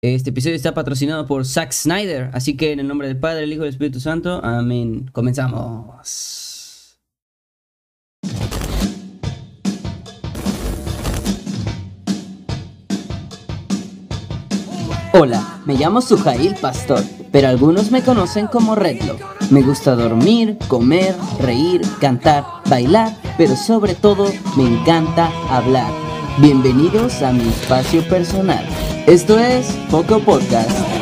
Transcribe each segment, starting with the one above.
Este episodio está patrocinado por Zack Snyder, así que en el nombre del Padre, el Hijo y del Espíritu Santo, amén. Comenzamos. Hola, me llamo Sujail Pastor, pero algunos me conocen como Redlock. Me gusta dormir, comer, reír, cantar, bailar, pero sobre todo me encanta hablar. Bienvenidos a mi espacio personal. Esto es Poco Podcast.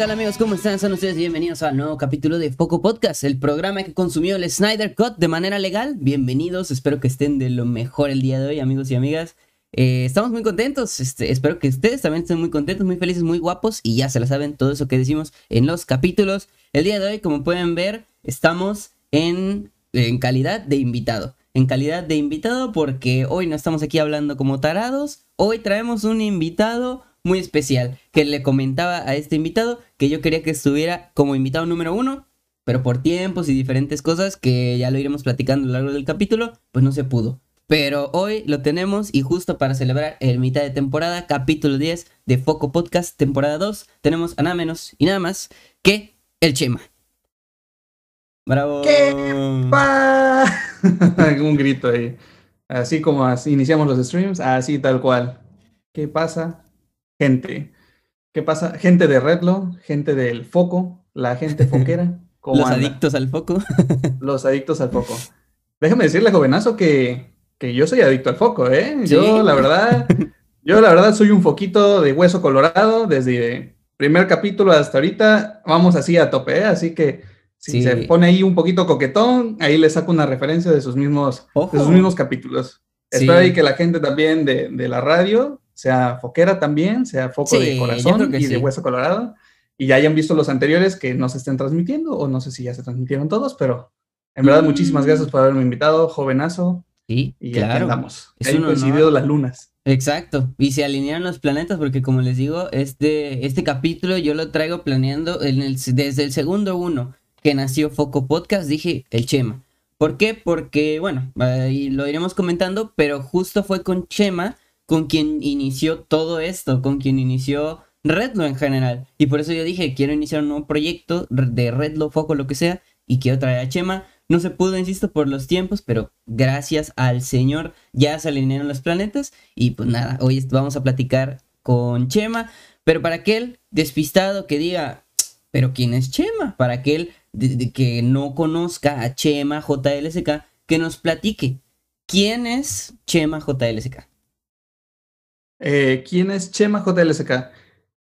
Tal amigos? ¿Cómo están? Son ustedes bienvenidos al nuevo capítulo de Foco Podcast, el programa que consumió el Snyder Cut de manera legal. Bienvenidos, espero que estén de lo mejor el día de hoy, amigos y amigas. Eh, estamos muy contentos, este, espero que ustedes también estén muy contentos, muy felices, muy guapos y ya se la saben todo eso que decimos en los capítulos. El día de hoy, como pueden ver, estamos en, en calidad de invitado. En calidad de invitado porque hoy no estamos aquí hablando como tarados, hoy traemos un invitado muy especial que le comentaba a este invitado que yo quería que estuviera como invitado número uno, pero por tiempos y diferentes cosas que ya lo iremos platicando a lo largo del capítulo, pues no se pudo. Pero hoy lo tenemos y justo para celebrar el mitad de temporada, capítulo 10 de Foco Podcast, temporada 2, tenemos a nada menos y nada más que el Chema. Bravo. ¿Qué? Un grito ahí. Así como iniciamos los streams, así tal cual. ¿Qué pasa? Gente. ¿Qué pasa? Gente de Redlo, gente del foco, la gente foquera. Los anda? adictos al foco. Los adictos al foco. Déjame decirle, jovenazo, que, que yo soy adicto al foco, ¿eh? ¿Sí? Yo, la verdad, yo, la verdad, soy un foquito de hueso colorado desde primer capítulo hasta ahorita. Vamos así a tope, ¿eh? Así que si sí. se pone ahí un poquito coquetón, ahí le saco una referencia de sus mismos, de sus mismos capítulos. Sí. Espero ahí que la gente también de, de la radio sea foquera también, sea foco sí, de corazón y sí. de hueso colorado, y ya hayan visto los anteriores que no se estén transmitiendo, o no sé si ya se transmitieron todos, pero en verdad mm. muchísimas gracias por haberme invitado, jovenazo. Sí, y claro. andamos. Es coincidido las lunas. Exacto, y se alinearon los planetas porque como les digo, este, este capítulo yo lo traigo planeando en el, desde el segundo uno que nació Foco Podcast, dije el Chema. ¿Por qué? Porque, bueno, ahí lo iremos comentando, pero justo fue con Chema con quien inició todo esto, con quien inició Redlo en general. Y por eso yo dije, quiero iniciar un nuevo proyecto de Redlo, Foco, lo que sea, y quiero traer a Chema. No se pudo, insisto, por los tiempos, pero gracias al Señor ya se alinearon los planetas. Y pues nada, hoy vamos a platicar con Chema. Pero para aquel despistado que diga, pero ¿quién es Chema? Para aquel de, que no conozca a Chema JLSK, que nos platique. ¿Quién es Chema JLSK? Eh, ¿Quién es Chema JLSK?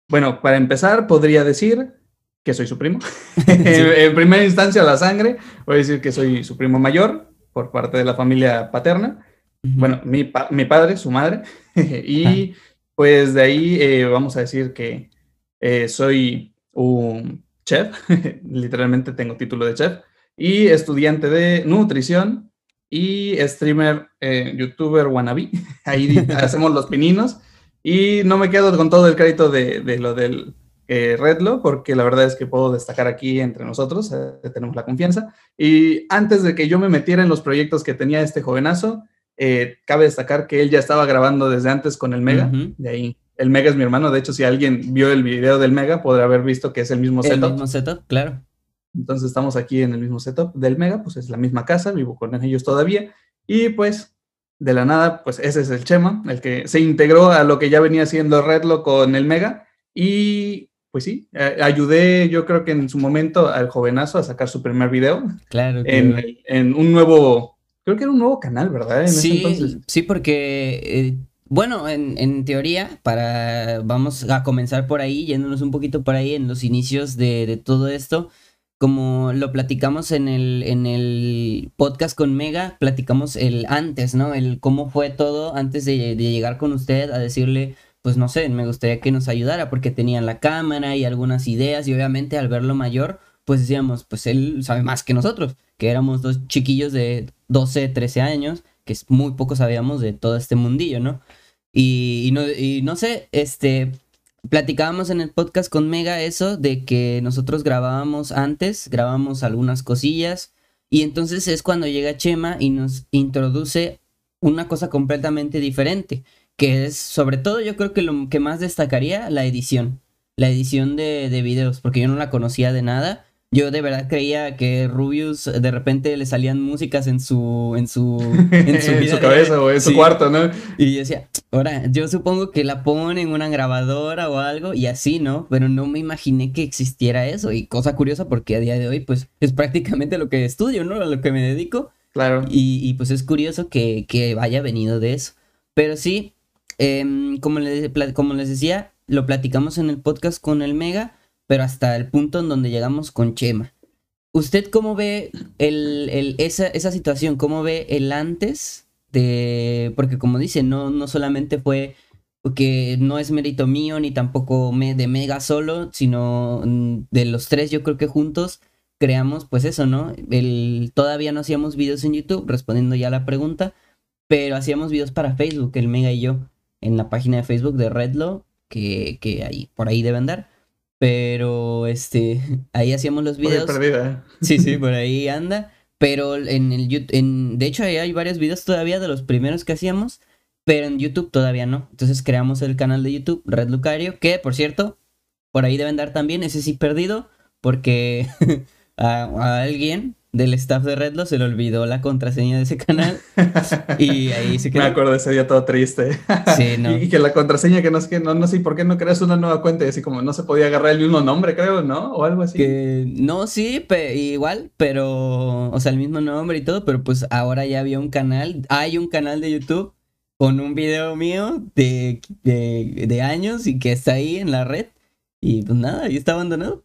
Bueno, para empezar, podría decir que soy su primo. sí. en primera instancia, la sangre, voy a decir que soy su primo mayor por parte de la familia paterna. Uh -huh. Bueno, mi, pa mi, padre, su madre. y pues de ahí eh, vamos a decir que eh, soy un chef, literalmente tengo título de chef, y estudiante de nutrición y streamer, eh, youtuber wannabe. Ahí hacemos los pininos. Y no me quedo con todo el crédito de, de lo del eh, Redlo, porque la verdad es que puedo destacar aquí entre nosotros, eh, tenemos la confianza. Y antes de que yo me metiera en los proyectos que tenía este jovenazo, eh, cabe destacar que él ya estaba grabando desde antes con el Mega. Uh -huh. De ahí, el Mega es mi hermano. De hecho, si alguien vio el video del Mega, podrá haber visto que es el mismo el setup. El mismo setup, claro. Entonces estamos aquí en el mismo setup del Mega, pues es la misma casa, vivo con ellos todavía. Y pues de la nada, pues ese es el Chema, el que se integró a lo que ya venía haciendo Redlo con el Mega. Y pues sí, ayudé yo creo que en su momento al jovenazo a sacar su primer video. Claro. En, en, un nuevo, creo que era un nuevo canal, ¿verdad? En sí, sí, porque... Eh, bueno, en, en, teoría, para vamos a comenzar por ahí, yéndonos un poquito por ahí en los inicios de, de todo esto como lo platicamos en el, en el podcast con Mega, platicamos el antes, ¿no? El cómo fue todo antes de, de, llegar con usted a decirle, pues no sé, me gustaría que nos ayudara porque tenían la cámara y algunas ideas y obviamente al verlo mayor, pues decíamos, pues él sabe más que nosotros, que éramos dos chiquillos de 12, 13 años, que muy poco sabíamos de todo este mundillo, ¿no? Y, no, y no sé, este, platicábamos en el podcast con Mega eso de que nosotros grabábamos antes, grabábamos algunas cosillas, y entonces es cuando llega Chema y nos introduce una cosa completamente diferente, que es sobre todo yo creo que lo que más destacaría la edición, la edición de, de videos, porque yo no la conocía de nada yo de verdad creía que Rubius de repente le salían músicas en su en su en su, cabeza o en su cuarto, ¿no? Y yo decía, ahora, yo supongo que la ponen en una grabadora o algo y así, ¿no? Pero no me imaginé que existiera eso y cosa curiosa porque a día de hoy pues es prácticamente lo que estudio, ¿no? A lo que me dedico. Claro. Y, pues es curioso que, que, vaya venido de eso. Pero sí, em, como, les, como les decía, lo platicamos en el podcast con el Mega pero hasta el punto en donde llegamos con Chema. ¿Usted cómo ve el, esa, situación? ¿Cómo ve el antes de...? Porque como dice, no, no solamente fue que no es mérito mío ni tampoco me, de Mega solo, sino mm, de los tres yo creo que juntos creamos pues eso, ¿no? El, todavía no hacíamos videos en YouTube, respondiendo ya a la pregunta, pero hacíamos videos para Facebook, el Mega y yo, en la página de Facebook de Redlo, que, que ahí, por ahí debe andar. Pero este, ahí hacíamos los videos. perdida. Sí, sí, por ahí anda. Pero en el YouTube, en, de hecho ahí hay varios videos todavía de los primeros que hacíamos, pero en YouTube todavía no. Entonces creamos el canal de YouTube, Red Lucario, que por cierto, por ahí deben dar también, ese sí perdido, porque a alguien del staff de Redlo se le olvidó la contraseña de ese canal y ahí se quedó. Me acuerdo ese día todo triste. Sí, no. y, que la contraseña que no es que no, no sé por qué no creas una nueva cuenta y así como no se podía agarrar el mismo nombre, creo, ¿no? O algo así. Que no, sí, igual, pero, o sea, el mismo nombre y todo, pero pues ahora ya había un canal, hay un canal de YouTube con un video mío de, de, de años y que está ahí en la red y pues nada, ahí está abandonado.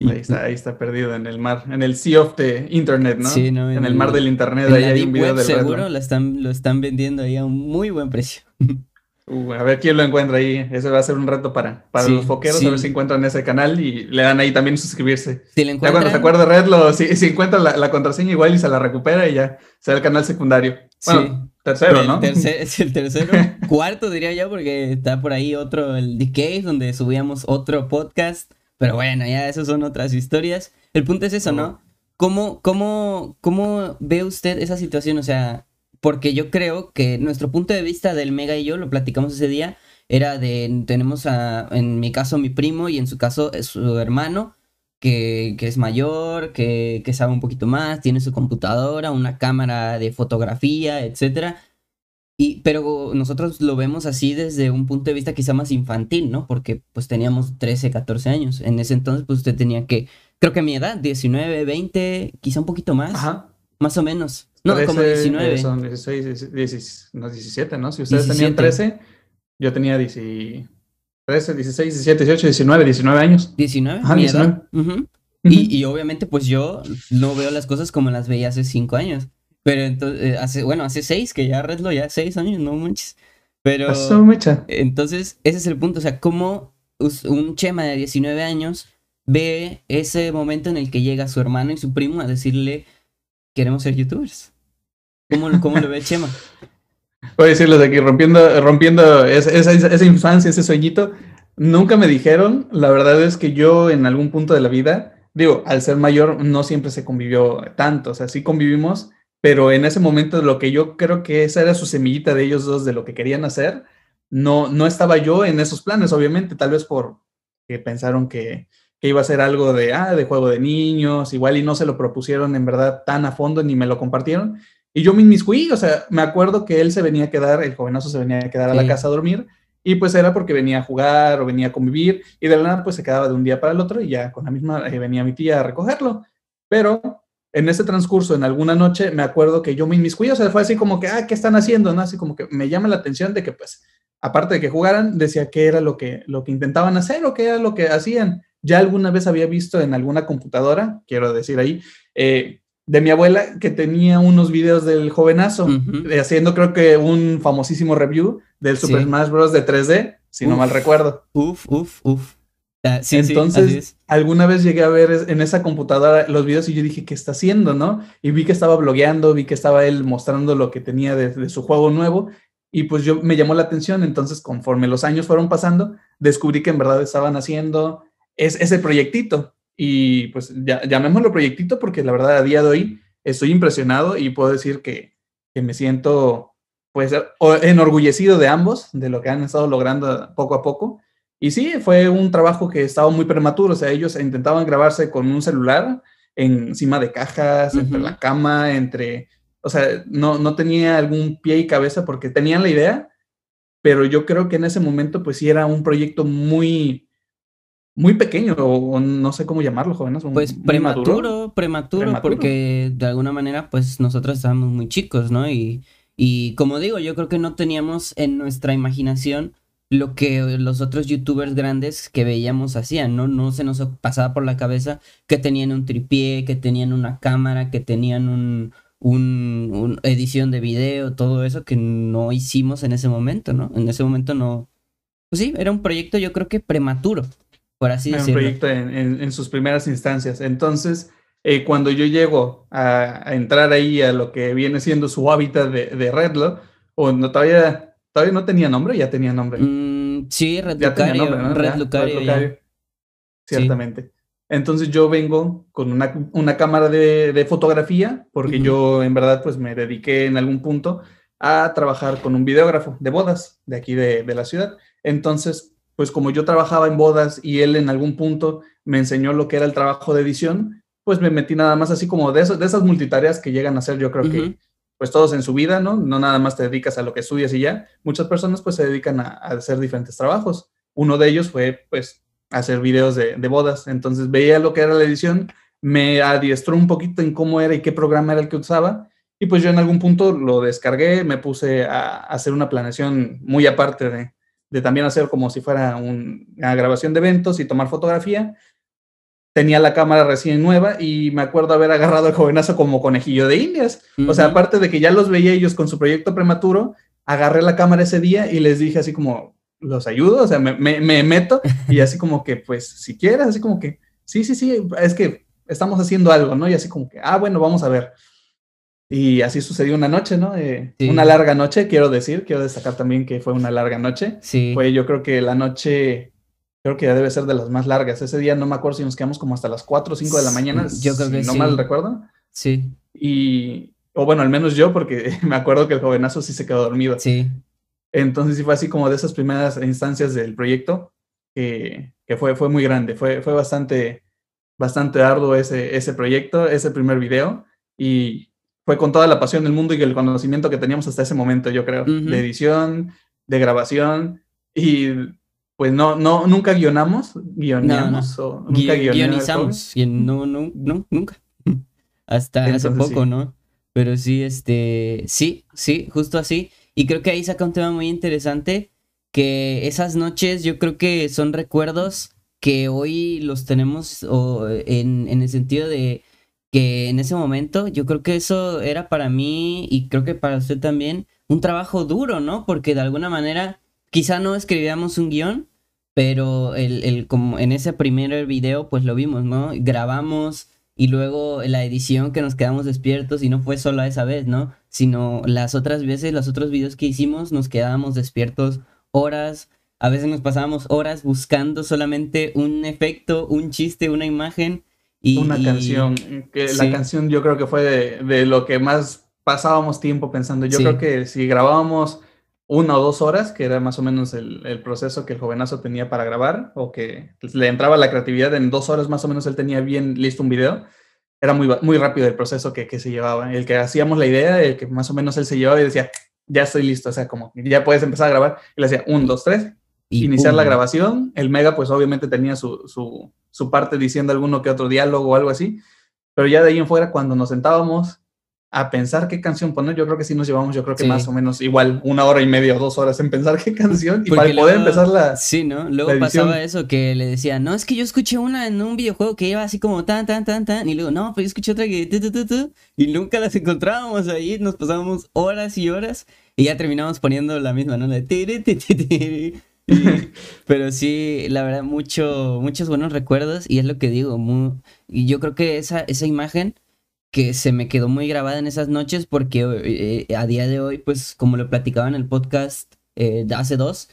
Ahí está, ahí está perdido en el mar, en el sea of the internet, ¿no? Sí, no en, el mar del internet, ahí hay un video del Seguro lo están, lo están vendiendo ahí a un muy buen precio. Uh, a ver quién lo encuentra ahí. Ese va a ser un reto para, para los foqueros, a ver si encuentran ese canal y le dan ahí también suscribirse. Si le encuentran... Ya cuando se acuerde Red, lo, si, si encuentra la, contraseña igual y se la recupera y ya será el canal secundario. Bueno, tercero, ¿no? es el tercero. Cuarto diría yo porque está por ahí otro, el Decay, donde subíamos otro podcast pero bueno, ya esas son otras historias. El punto es eso, ¿no? ¿Cómo, cómo, cómo ve usted esa situación? O sea, porque yo creo que nuestro punto de vista del Mega y yo, lo platicamos ese día, era de, tenemos a, en mi caso mi primo y en su caso su hermano, que, que es mayor, que, que, sabe un poquito más, tiene su computadora, una cámara de fotografía, etcétera. Y, pero nosotros lo vemos así desde un punto de vista quizá más infantil, ¿no? Porque pues teníamos 13, 14 años. En ese entonces pues usted tenía que, creo que a mi edad, 19, 20, quizá un poquito más. Ajá. Más o menos. No, como 19. Son 16, 16, no, 17, ¿no? Si ustedes tenían 13, yo tenía 13, 16, 17, 18, 19, 19 años. 19, Ajá, mi 19. Edad. y, y obviamente pues yo no veo las cosas como las veía hace 5 años. Pero entonces, eh, hace, bueno, hace seis, que ya Redlo ya seis años, no manches. Pero. Entonces, ese es el punto. O sea, cómo un Chema de 19 años ve ese momento en el que llega su hermano y su primo a decirle: Queremos ser youtubers. ¿Cómo, cómo lo ve Chema? Voy a decirles aquí, rompiendo, rompiendo esa, esa, esa, infancia, ese sueñito, nunca me dijeron, la verdad es que yo en algún punto de la vida, digo, al ser mayor no siempre se convivió tanto, o sea, sí convivimos, pero en ese momento lo que yo creo que esa era su semillita de ellos dos, de lo que querían hacer, no, no estaba yo en esos planes, obviamente, tal vez por que pensaron que, que iba a ser algo de, ah, de juego de niños, igual y no se lo propusieron en verdad tan a fondo ni me lo compartieron. Y yo me inmiscuí, o sea, me acuerdo que él se venía a quedar, el jovenazo se venía a quedar a la casa a dormir, y pues era porque venía a jugar o venía a convivir, y de la nada pues se quedaba de un día para el otro y ya con la misma eh, venía mi tía a recogerlo. Pero en ese transcurso, en alguna noche, me acuerdo que yo me inmiscuí, o sea, fue así como que, ah, ¿qué están haciendo? ¿No? Así como que me llama la atención de que, pues, aparte de que jugaran, decía qué era lo que, lo que intentaban hacer o qué era lo que hacían. Ya alguna vez había visto en alguna computadora, quiero decir ahí, eh, de mi abuela que tenía unos videos del jovenazo, haciendo creo que un famosísimo review del Super Smash Bros. de 3D, si no mal recuerdo. Uf, uf, uf. Ah, sí, Entonces, alguna vez llegué a ver en esa computadora los videos y yo dije, ¿qué está haciendo, no? Y vi que estaba blogueando, vi que estaba él mostrando lo que tenía de, su juego nuevo y pues yo me llamó la atención. Entonces, conforme los años fueron pasando, descubrí que en verdad estaban haciendo ese proyectito. Y pues ya, llamémoslo proyectito porque la verdad a día de hoy estoy impresionado y puedo decir que, que me siento pues enorgullecido de ambos, de lo que han estado logrando poco a poco y sí, fue un trabajo que estaba muy prematuro, o sea, ellos intentaban grabarse con un celular encima de cajas, entre la cama, entre, o sea, no, no tenía algún pie y cabeza porque tenían la idea, pero yo creo que en ese momento pues sí era un proyecto muy, muy pequeño, o no sé cómo llamarlo, jóvenes. Pues prematuro, prematuro, porque de alguna manera pues nosotros estábamos muy chicos, ¿no? Y, y como digo, yo creo que no teníamos en nuestra imaginación lo que los otros youtubers grandes que veíamos hacían, ¿no? No se nos pasaba por la cabeza que tenían un tripié, que tenían una cámara, que tenían un, un, edición de video, todo eso que no hicimos en ese momento, ¿no? En ese momento no. Pues sí, era un proyecto yo creo que prematuro, por así decirlo. Un proyecto en, sus primeras instancias. Entonces, eh, cuando yo llego a, entrar ahí a lo que viene siendo su hábitat de, de Redlo, o no todavía ¿Todavía no tenía nombre? Ya tenía nombre. Mm, sí, Red Lucario. Red, Lucario, Ciertamente. Entonces yo vengo con una, cámara de, fotografía, porque yo en verdad pues me dediqué en algún punto a trabajar con un videógrafo de bodas de aquí de, la ciudad. Entonces, pues como yo trabajaba en bodas y él en algún punto me enseñó lo que era el trabajo de edición, pues me metí nada más así como de, de esas multitareas que llegan a ser yo creo que pues todos en su vida, ¿no? No nada más te dedicas a lo que estudias y ya. Muchas personas pues se dedican a, hacer diferentes trabajos. Uno de ellos fue pues hacer videos de, bodas. Entonces veía lo que era la edición, me adiestró un poquito en cómo era y qué programa era el que usaba. Y pues yo en algún punto lo descargué, me puse a, hacer una planeación muy aparte de, de también hacer como si fuera una grabación de eventos y tomar fotografía tenía la cámara recién nueva y me acuerdo haber agarrado al jovenazo como conejillo de indias. O sea, aparte de que ya los veía ellos con su proyecto prematuro, agarré la cámara ese día y les dije así como, los ayudo, o sea, me, me, meto y así como que, pues, si quieres, así como que, sí, sí, sí, es que estamos haciendo algo, ¿no? Y así como que, ah, bueno, vamos a ver. Y así sucedió una noche, ¿no? Eh, una larga noche, quiero decir, quiero destacar también que fue una larga noche. Sí. Fue yo creo que la noche creo que ya debe ser de las más largas. Ese día no me acuerdo si nos quedamos como hasta las 4 o 5 de la mañana. Yo creo que no mal recuerdo. Sí. Y, o bueno, al menos yo, porque me acuerdo que el jovenazo sí se quedó dormido. Sí. Entonces sí fue así como de esas primeras instancias del proyecto, que, que fue, fue muy grande, fue, fue bastante, bastante arduo ese, ese proyecto, ese primer video, y fue con toda la pasión del mundo y el conocimiento que teníamos hasta ese momento, yo creo, de edición, de grabación, y pues no, no, nunca guionamos, guionamos o nunca guionizamos. no, no, no, nunca. Hasta hace poco, ¿no? Pero sí, este, sí, sí, justo así. Y creo que ahí saca un tema muy interesante, que esas noches yo creo que son recuerdos que hoy los tenemos en, en el sentido de que en ese momento yo creo que eso era para mí y creo que para usted también un trabajo duro, ¿no? Porque de alguna manera quizá no escribíamos un guion, pero el, el, como en ese primer video pues lo vimos, ¿no? Grabamos y luego la edición que nos quedamos despiertos y no fue solo esa vez, ¿no? Sino las otras veces, los otros videos que hicimos nos quedábamos despiertos horas, a veces nos pasábamos horas buscando solamente un efecto, un chiste, una imagen. Y, una canción, que la canción yo creo que fue de, de, lo que más pasábamos tiempo pensando. Yo creo que si grabábamos una o dos horas, que era más o menos el, el, proceso que el jovenazo tenía para grabar, o que le entraba la creatividad, en dos horas más o menos él tenía bien listo un video. Era muy, muy rápido el proceso que, que se llevaba. El que hacíamos la idea, el que más o menos él se llevaba y decía, ya estoy listo, o sea, como ya puedes empezar a grabar. Y le decía, un, dos, tres, iniciar la grabación. El Mega, pues obviamente tenía su, su, su parte diciendo alguno que otro diálogo o algo así. Pero ya de ahí en fuera, cuando nos sentábamos, a pensar qué canción poner, yo creo que sí nos llevamos, yo creo que más o menos igual una hora y media o dos horas en pensar qué canción y para poder empezar la. Sí, ¿no? Luego pasaba eso que le decía, no, es que yo escuché una en un videojuego que iba así como tan, tan, tan, tan, y luego, no, pues yo escuché otra que tu, tu, tu, y nunca las encontrábamos ahí, nos pasábamos horas y horas y ya terminamos poniendo la misma, ¿no? pero sí, la verdad, mucho, muchos buenos recuerdos y es lo que digo. y yo creo que esa, esa imagen que se me quedó muy grabada en esas noches porque eh, a día de hoy, pues como lo platicaba en el podcast eh, hace dos,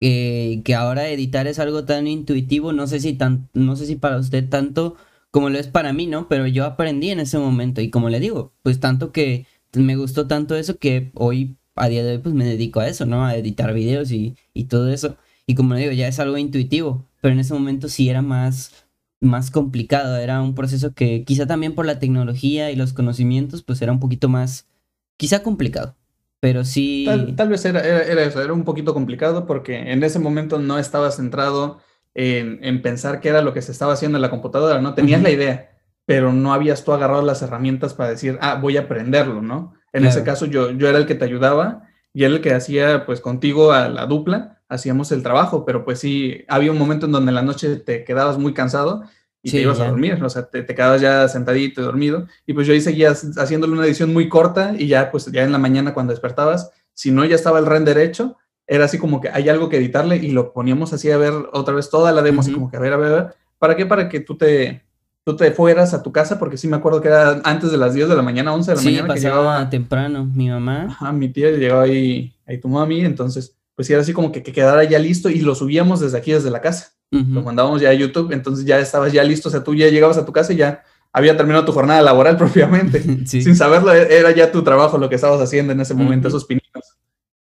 eh, que ahora editar es algo tan intuitivo, no sé si tan, no sé si para usted tanto como lo es para mí, ¿no? Pero yo aprendí en ese momento y como le digo, pues tanto que me gustó tanto eso que hoy a día de hoy pues me dedico a eso, ¿no? A editar videos y, y todo eso. Y como le digo, ya es algo intuitivo, pero en ese momento sí era más, más complicado, era un proceso que quizá también por la tecnología y los conocimientos pues era un poquito más, quizá complicado. Pero sí. Tal, vez era, era, eso, era un poquito complicado porque en ese momento no estaba centrado en, en, pensar qué era lo que se estaba haciendo en la computadora, ¿no? Tenías la idea, pero no habías tú agarrado las herramientas para decir, ah, voy a aprenderlo, ¿no? En ese caso yo, yo era el que te ayudaba y era el que hacía pues contigo a la dupla, hacíamos el trabajo, pero pues sí, había un momento en donde en la noche te quedabas muy cansado y te ibas a dormir, o sea, te, te, quedabas ya sentadito dormido. Y pues yo ahí seguía haciéndole una edición muy corta y ya pues ya en la mañana cuando despertabas, si no ya estaba el render hecho, era así como que hay algo que editarle y lo poníamos así a ver otra vez toda la demo, así como que a ver, a ver, a ver, ¿para qué? Para que tú te, tú te fueras a tu casa, porque sí me acuerdo que era antes de las 10 de la mañana, 11 de la mañana. que llegaba temprano, mi mamá. Ajá, mi tía llegaba ahí, ahí tu mami, entonces pues era así como que, que quedara ya listo y lo subíamos desde aquí, desde la casa. Lo mandábamos ya a YouTube, entonces ya estabas ya listo, o sea, tú ya llegabas a tu casa y ya había terminado tu jornada laboral propiamente. Sin saberlo, e-, era ya tu trabajo lo que estabas haciendo en ese momento, esos pinitos.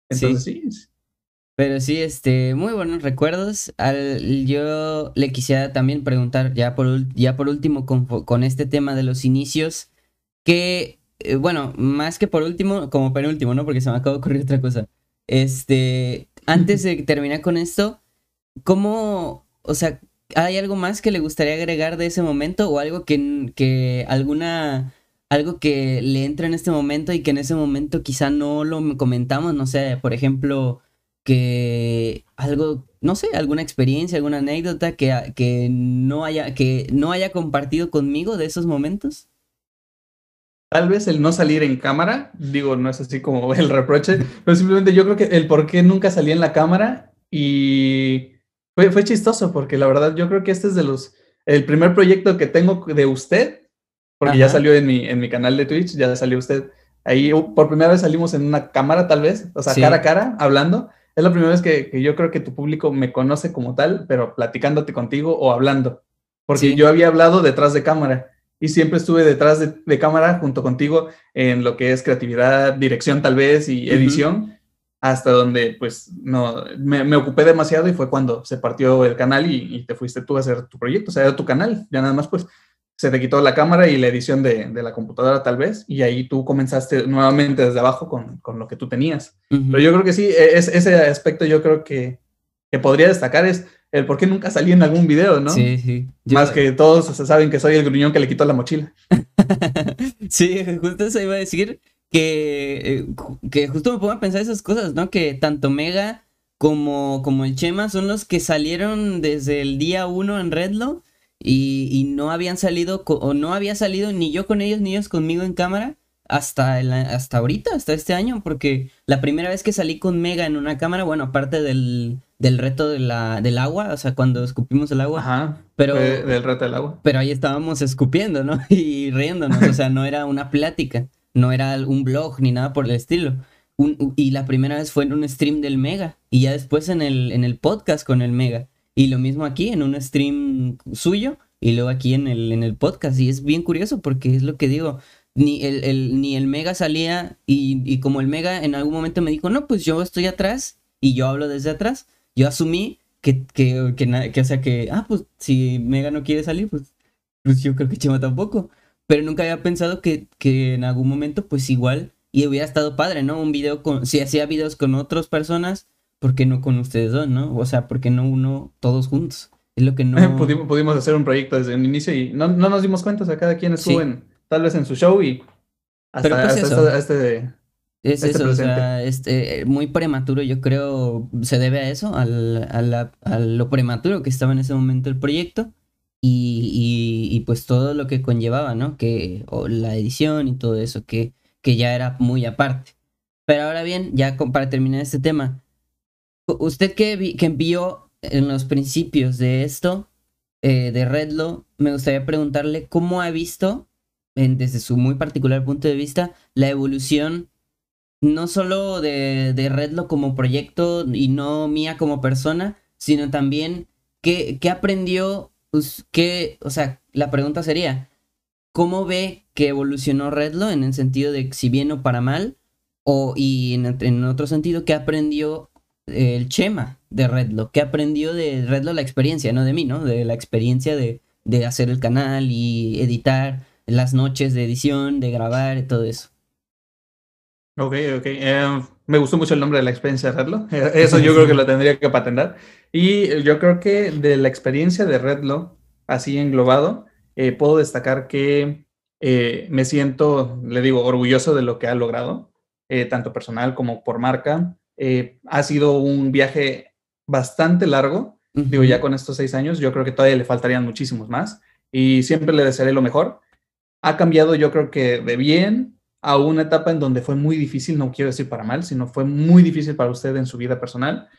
Entonces sí. Pero sí, este, muy buenos recuerdos. Al, yo le quisiera también preguntar, ya por, ya por último, con, con este tema de los inicios, que, eh, bueno, más que por último, como penúltimo, ¿no? Porque se me acaba de ocurrir otra cosa. Este, antes de terminar con esto, ¿cómo, o sea, hay algo más que le gustaría agregar de ese momento o algo que, que alguna, algo que le entra en este momento y que en ese momento quizá no lo comentamos, no sé, por ejemplo, que algo, no sé, alguna experiencia, alguna anécdota que, que, no, haya, que no haya compartido conmigo de esos momentos? Tal vez el no salir en cámara, digo, no es así como el reproche, pero simplemente yo creo que el por qué nunca salí en la cámara y fue, fue chistoso, porque la verdad yo creo que este es de los, el primer proyecto que tengo de usted, porque ya salió en mi, en mi canal de Twitch, ya salió usted. Ahí por primera vez salimos en una cámara tal vez, o sea, cara a cara, hablando. Es la primera vez que, que, yo creo que tu público me conoce como tal, pero platicándote contigo o hablando. Porque yo había hablado detrás de cámara y siempre estuve detrás de, cámara junto contigo en lo que es creatividad, dirección tal vez y edición, hasta donde pues no, me, ocupé demasiado y fue cuando se partió el canal y, te fuiste tú a hacer tu proyecto, o sea, era tu canal, ya nada más pues se te quitó la cámara y la edición de, la computadora tal vez, y ahí tú comenzaste nuevamente desde abajo con, con lo que tú tenías. Pero yo creo que sí, e, es, ese aspecto yo creo que, que podría destacar es el por qué nunca salí en algún video, ¿no? Sí, sí. Más que todos saben que soy el gruñón que le quitó la mochila. sí, justo eso iba a decir que, eh, que justo me pongo a pensar esas cosas, ¿no? Que tanto Mega como, como el Chema son los que salieron desde el día uno en Redlo y, y no habían salido, o no había salido ni yo con ellos ni ellos conmigo en cámara hasta, hasta ahorita, hasta este año, porque la primera vez que salí con Mega en una cámara, bueno, aparte del, del reto de la, del agua, o sea, cuando escupimos el agua. Ajá. Pero, del reto del agua. Pero ahí estábamos escupiendo, ¿no? Y riéndonos, o sea, no era una plática, no era un blog ni nada por el estilo. y la primera vez fue en un stream del Mega, y ya después en el, en el podcast con el Mega. Y lo mismo aquí, en un stream suyo, y luego aquí en el, en el podcast. Y es bien curioso porque es lo que digo, ni el, ni el Mega salía y, y, como el Mega en algún momento me dijo, no, pues yo estoy atrás y yo hablo desde atrás, yo asumí que, que, que, que o sea, que, ah, pues si Mega no quiere salir, pues, pues yo creo que Chema tampoco. Pero nunca había pensado que, que en algún momento, pues igual, y hubiera estado padre, ¿no? Un video con, si hacía videos con otras personas, ¿por qué no con ustedes dos, no? O sea, ¿por qué no uno todos juntos? Es lo que no... pudimos, pudimos hacer un proyecto desde el inicio y no, no nos dimos cuenta, o sea, cada quien estuvo en tal vez en su show y hasta, pues hasta, este, es este eso, o sea, este, muy prematuro, yo creo, se debe a eso, al, a, lo prematuro que estaba en ese momento el proyecto y, y, pues todo lo que conllevaba, ¿no? Que la edición y todo eso, que, que ya era muy aparte. Pero ahora bien, ya para terminar este tema, usted que, que vio en los principios de esto, eh, de Redlo, me gustaría preguntarle cómo ha visto, desde su muy particular punto de vista, la evolución no solo de, de Redlo como proyecto y no mía como persona, sino también qué, qué aprendió, qué, o sea, la pregunta sería, ¿cómo ve que evolucionó Redlo en el sentido de si bien o para mal? O, y en, en otro sentido, ¿qué aprendió el Chema de Redlo? ¿Qué aprendió de Redlo la experiencia, no de mí, ¿no? De la experiencia de, de hacer el canal y editar las noches de edición, de grabar y todo eso. Ok, ok. Eh, me gustó mucho el nombre de la experiencia de Redlo. Eso yo creo que lo tendría que patentar. Y yo creo que de la experiencia de Redlo, así englobado, eh, puedo destacar que eh, me siento, le digo, orgulloso de lo que ha logrado, tanto personal como por marca. Ha sido un viaje bastante largo. Digo, ya con estos seis años, yo creo que todavía le faltarían muchísimos más. Y siempre le desearé lo mejor. Ha cambiado, yo creo que de bien, a una etapa en donde fue muy difícil, no quiero decir para mal, sino fue muy difícil para usted en su vida personal.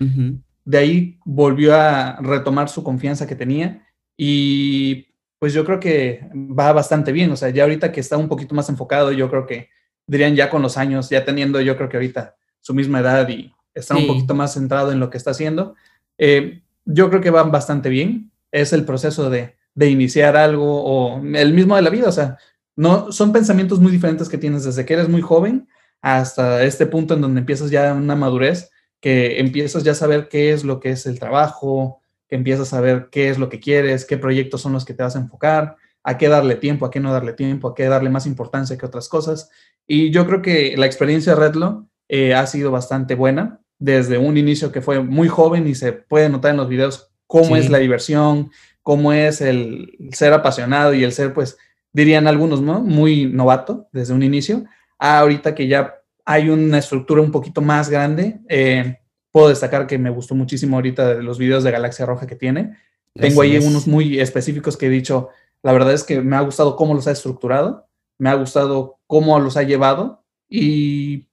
De ahí volvió a retomar su confianza que tenía y pues yo creo que va bastante bien, o sea, ya ahorita que está un poquito más enfocado, yo creo que dirían ya con los años, ya teniendo yo creo que ahorita su misma edad y está un poquito más centrado en lo que está haciendo, eh, yo creo que va bastante bien. Es el proceso de, de iniciar algo o el mismo de la vida, o sea, no, son pensamientos muy diferentes que tienes desde que eres muy joven hasta este punto en donde empiezas ya una madurez, que empiezas ya a saber qué es lo que es el trabajo, que empiezas a saber qué es lo que quieres, qué proyectos son los que te vas a enfocar, a qué darle tiempo, a qué no darle tiempo, a qué darle más importancia que otras cosas. Y yo creo que la experiencia de Redlo eh, ha sido bastante buena desde un inicio que fue muy joven y se puede notar en los videos cómo es la diversión, cómo es el ser apasionado y el ser pues dirían algunos, ¿no? Muy novato desde un inicio, ahorita que ya hay una estructura un poquito más grande. Eh, puedo destacar que me gustó muchísimo ahorita de los videos de Galaxia Roja que tiene. Tengo ahí unos muy específicos que he dicho, la verdad es que me ha gustado cómo los ha estructurado, me ha gustado cómo los ha llevado y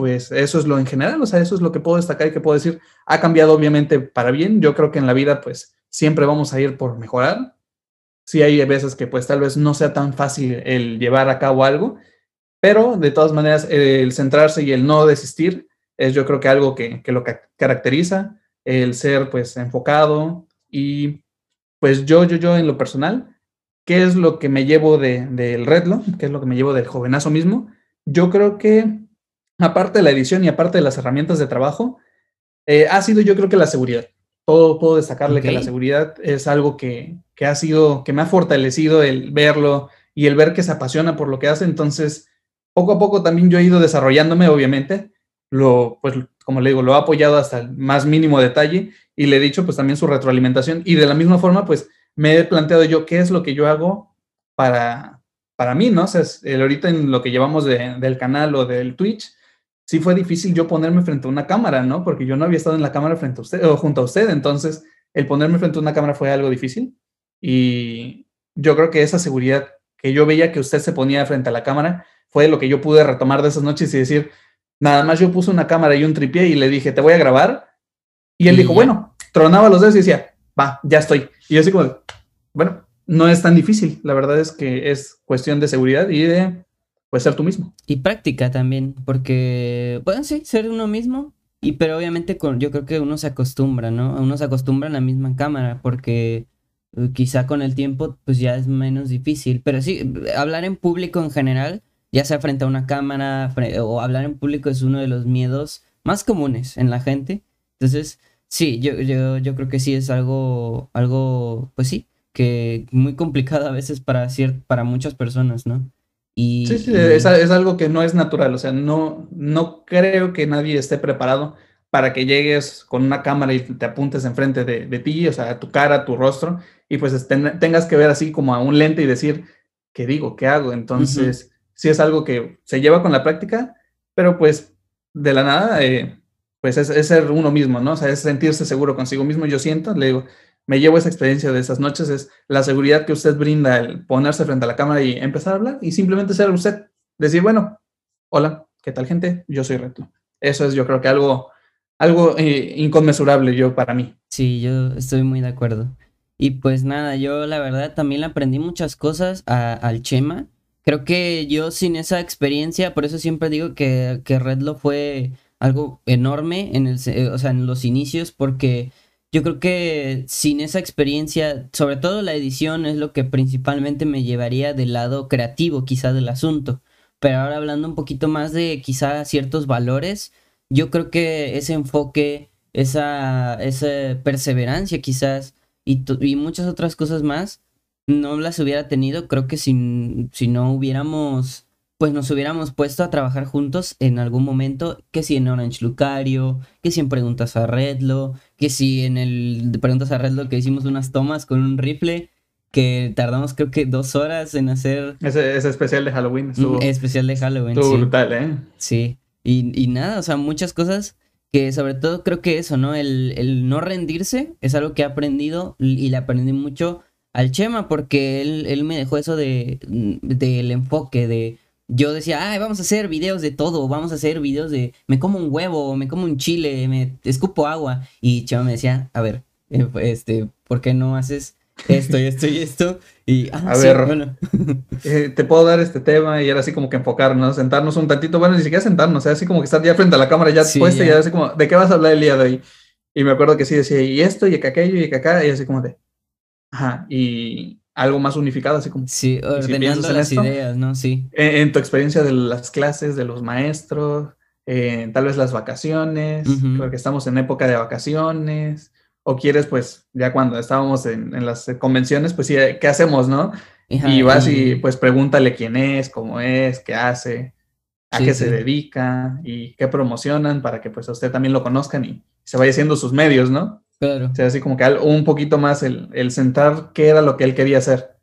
pues eso es lo en general, o sea, eso es lo que puedo destacar y que puedo decir, ha cambiado obviamente para bien, yo creo que en la vida pues siempre vamos a ir por mejorar, sí hay veces que pues tal vez no sea tan fácil el llevar a cabo algo, pero de todas maneras el centrarse y el no desistir es yo creo que algo que, que lo caracteriza, el ser pues enfocado y pues yo, yo, yo en lo personal, ¿qué es lo que me llevo del de, Redlo? ¿Qué es lo que me llevo del jovenazo mismo? Yo creo que aparte de la edición y aparte de las herramientas de trabajo, eh, ha sido yo creo que la seguridad puedo destacarle que la seguridad es algo que, que, ha sido, que me ha fortalecido el verlo y el ver que se apasiona por lo que hace. Entonces, poco a poco también yo he ido desarrollándome, obviamente. Lo, pues, como le digo, lo he apoyado hasta el más mínimo detalle y le he dicho, pues, también su retroalimentación. Y de la misma forma, pues, me he planteado yo qué es lo que yo hago para, para mí, ¿no? O sea, el, ahorita en lo que llevamos del canal o del Twitch, sí fue difícil yo ponerme frente a una cámara, ¿no? Porque yo no había estado en la cámara frente a usted o junto a usted, entonces el ponerme frente a una cámara fue algo difícil y yo creo que esa seguridad que yo veía que usted se ponía frente a la cámara fue lo que yo pude retomar de esas noches y decir, nada más yo puse una cámara y un tripié y le dije, te voy a grabar. Y él dijo, bueno, tronaba los dedos y decía, va, ya estoy. Y yo así como, bueno, no es tan difícil. La verdad es que es cuestión de seguridad y de Puedes ser tú mismo. Y práctica también, porque pueden sí, ser uno mismo, y pero obviamente con, yo creo que uno se acostumbra, ¿no? Uno se acostumbra a la misma cámara, porque eh, quizá con el tiempo pues ya es menos difícil, pero sí, hablar en público en general, ya sea frente a una cámara o hablar en público es uno de los miedos más comunes en la gente. Entonces, sí, yo, yo, yo creo que sí es algo, algo, pues sí, que muy complicado a veces para, para muchas personas, ¿no? Sí, sí, es, algo que no es natural, o sea, no, no creo que nadie esté preparado para que llegues con una cámara y te apuntes enfrente de, de ti, o sea, tu cara, tu rostro, y pues tengas que ver así como a un lente y decir, ¿qué digo? ¿Qué hago? Entonces, sí es algo que se lleva con la práctica, pero pues de la nada, eh, pues es, es, ser uno mismo, ¿no? O sea, es sentirse seguro consigo mismo. Yo siento, le digo, me llevo esa experiencia de esas noches, es la seguridad que usted brinda el ponerse frente a la cámara y empezar a hablar y simplemente ser usted. Decir, bueno, hola, ¿qué tal gente? Yo soy Reto. Eso es yo creo que algo algo eh, inconmensurable yo para mí. Sí, yo estoy muy de acuerdo. Y pues nada, yo la verdad también aprendí muchas cosas al Chema. Creo que yo sin esa experiencia, por eso siempre digo que, que Redlo fue algo enorme en, el, o sea, en los inicios, porque yo creo que sin esa experiencia, sobre todo la edición, es lo que principalmente me llevaría del lado creativo quizá del asunto. Pero ahora hablando un poquito más de quizá ciertos valores, yo creo que ese enfoque, esa, esa perseverancia quizás y, y muchas otras cosas más, no las hubiera tenido, creo que si, si no hubiéramos, pues nos hubiéramos puesto a trabajar juntos en algún momento, que si en Orange Lucario, que si en Preguntas a Redlo, que si en el Preguntas a Redlo que hicimos unas tomas con un rifle, que tardamos creo que dos horas en hacer... Ese, especial de Halloween. Estuvo, especial de Halloween. Estuvo brutal, ¿eh? Sí. Y, y, nada, o sea, muchas cosas que sobre todo creo que eso, ¿no? El, el no rendirse es algo que he aprendido y le aprendí mucho al Chema porque él, él me dejó eso de del enfoque de yo decía, ay, vamos a hacer videos de todo, vamos a hacer videos de me como un huevo, me como un chile, me escupo agua y Chema me decía, a ver, eh, este, ¿por qué no haces esto y esto y esto. Y, ah, a ver, bueno. Eh, te puedo dar este tema y era así como que enfocarnos, sentarnos un tantito, bueno, ni siquiera sentarnos, así como que estar ya frente a la cámara ya puesta y así como, ¿de qué vas a hablar el día de hoy? Y me acuerdo que sí decía, y esto, y aquello, y acá, y así como de, ajá, y algo más unificado, así como. Sí, ordenando las ideas, ¿no? Sí. En, tu experiencia de las clases, de los maestros, tal vez las vacaciones, porque estamos en época de vacaciones, o quieres, pues, ya cuando estábamos en, las convenciones, pues sí, ¿qué hacemos, no? y vas y, pues pregúntale quién es, cómo es, qué hace, a qué se dedica y qué promocionan para que pues a usted también lo conozcan y se vaya haciendo sus medios, ¿no? Claro. O sea, así como que un poquito más el, el sentar qué era lo que él quería hacer.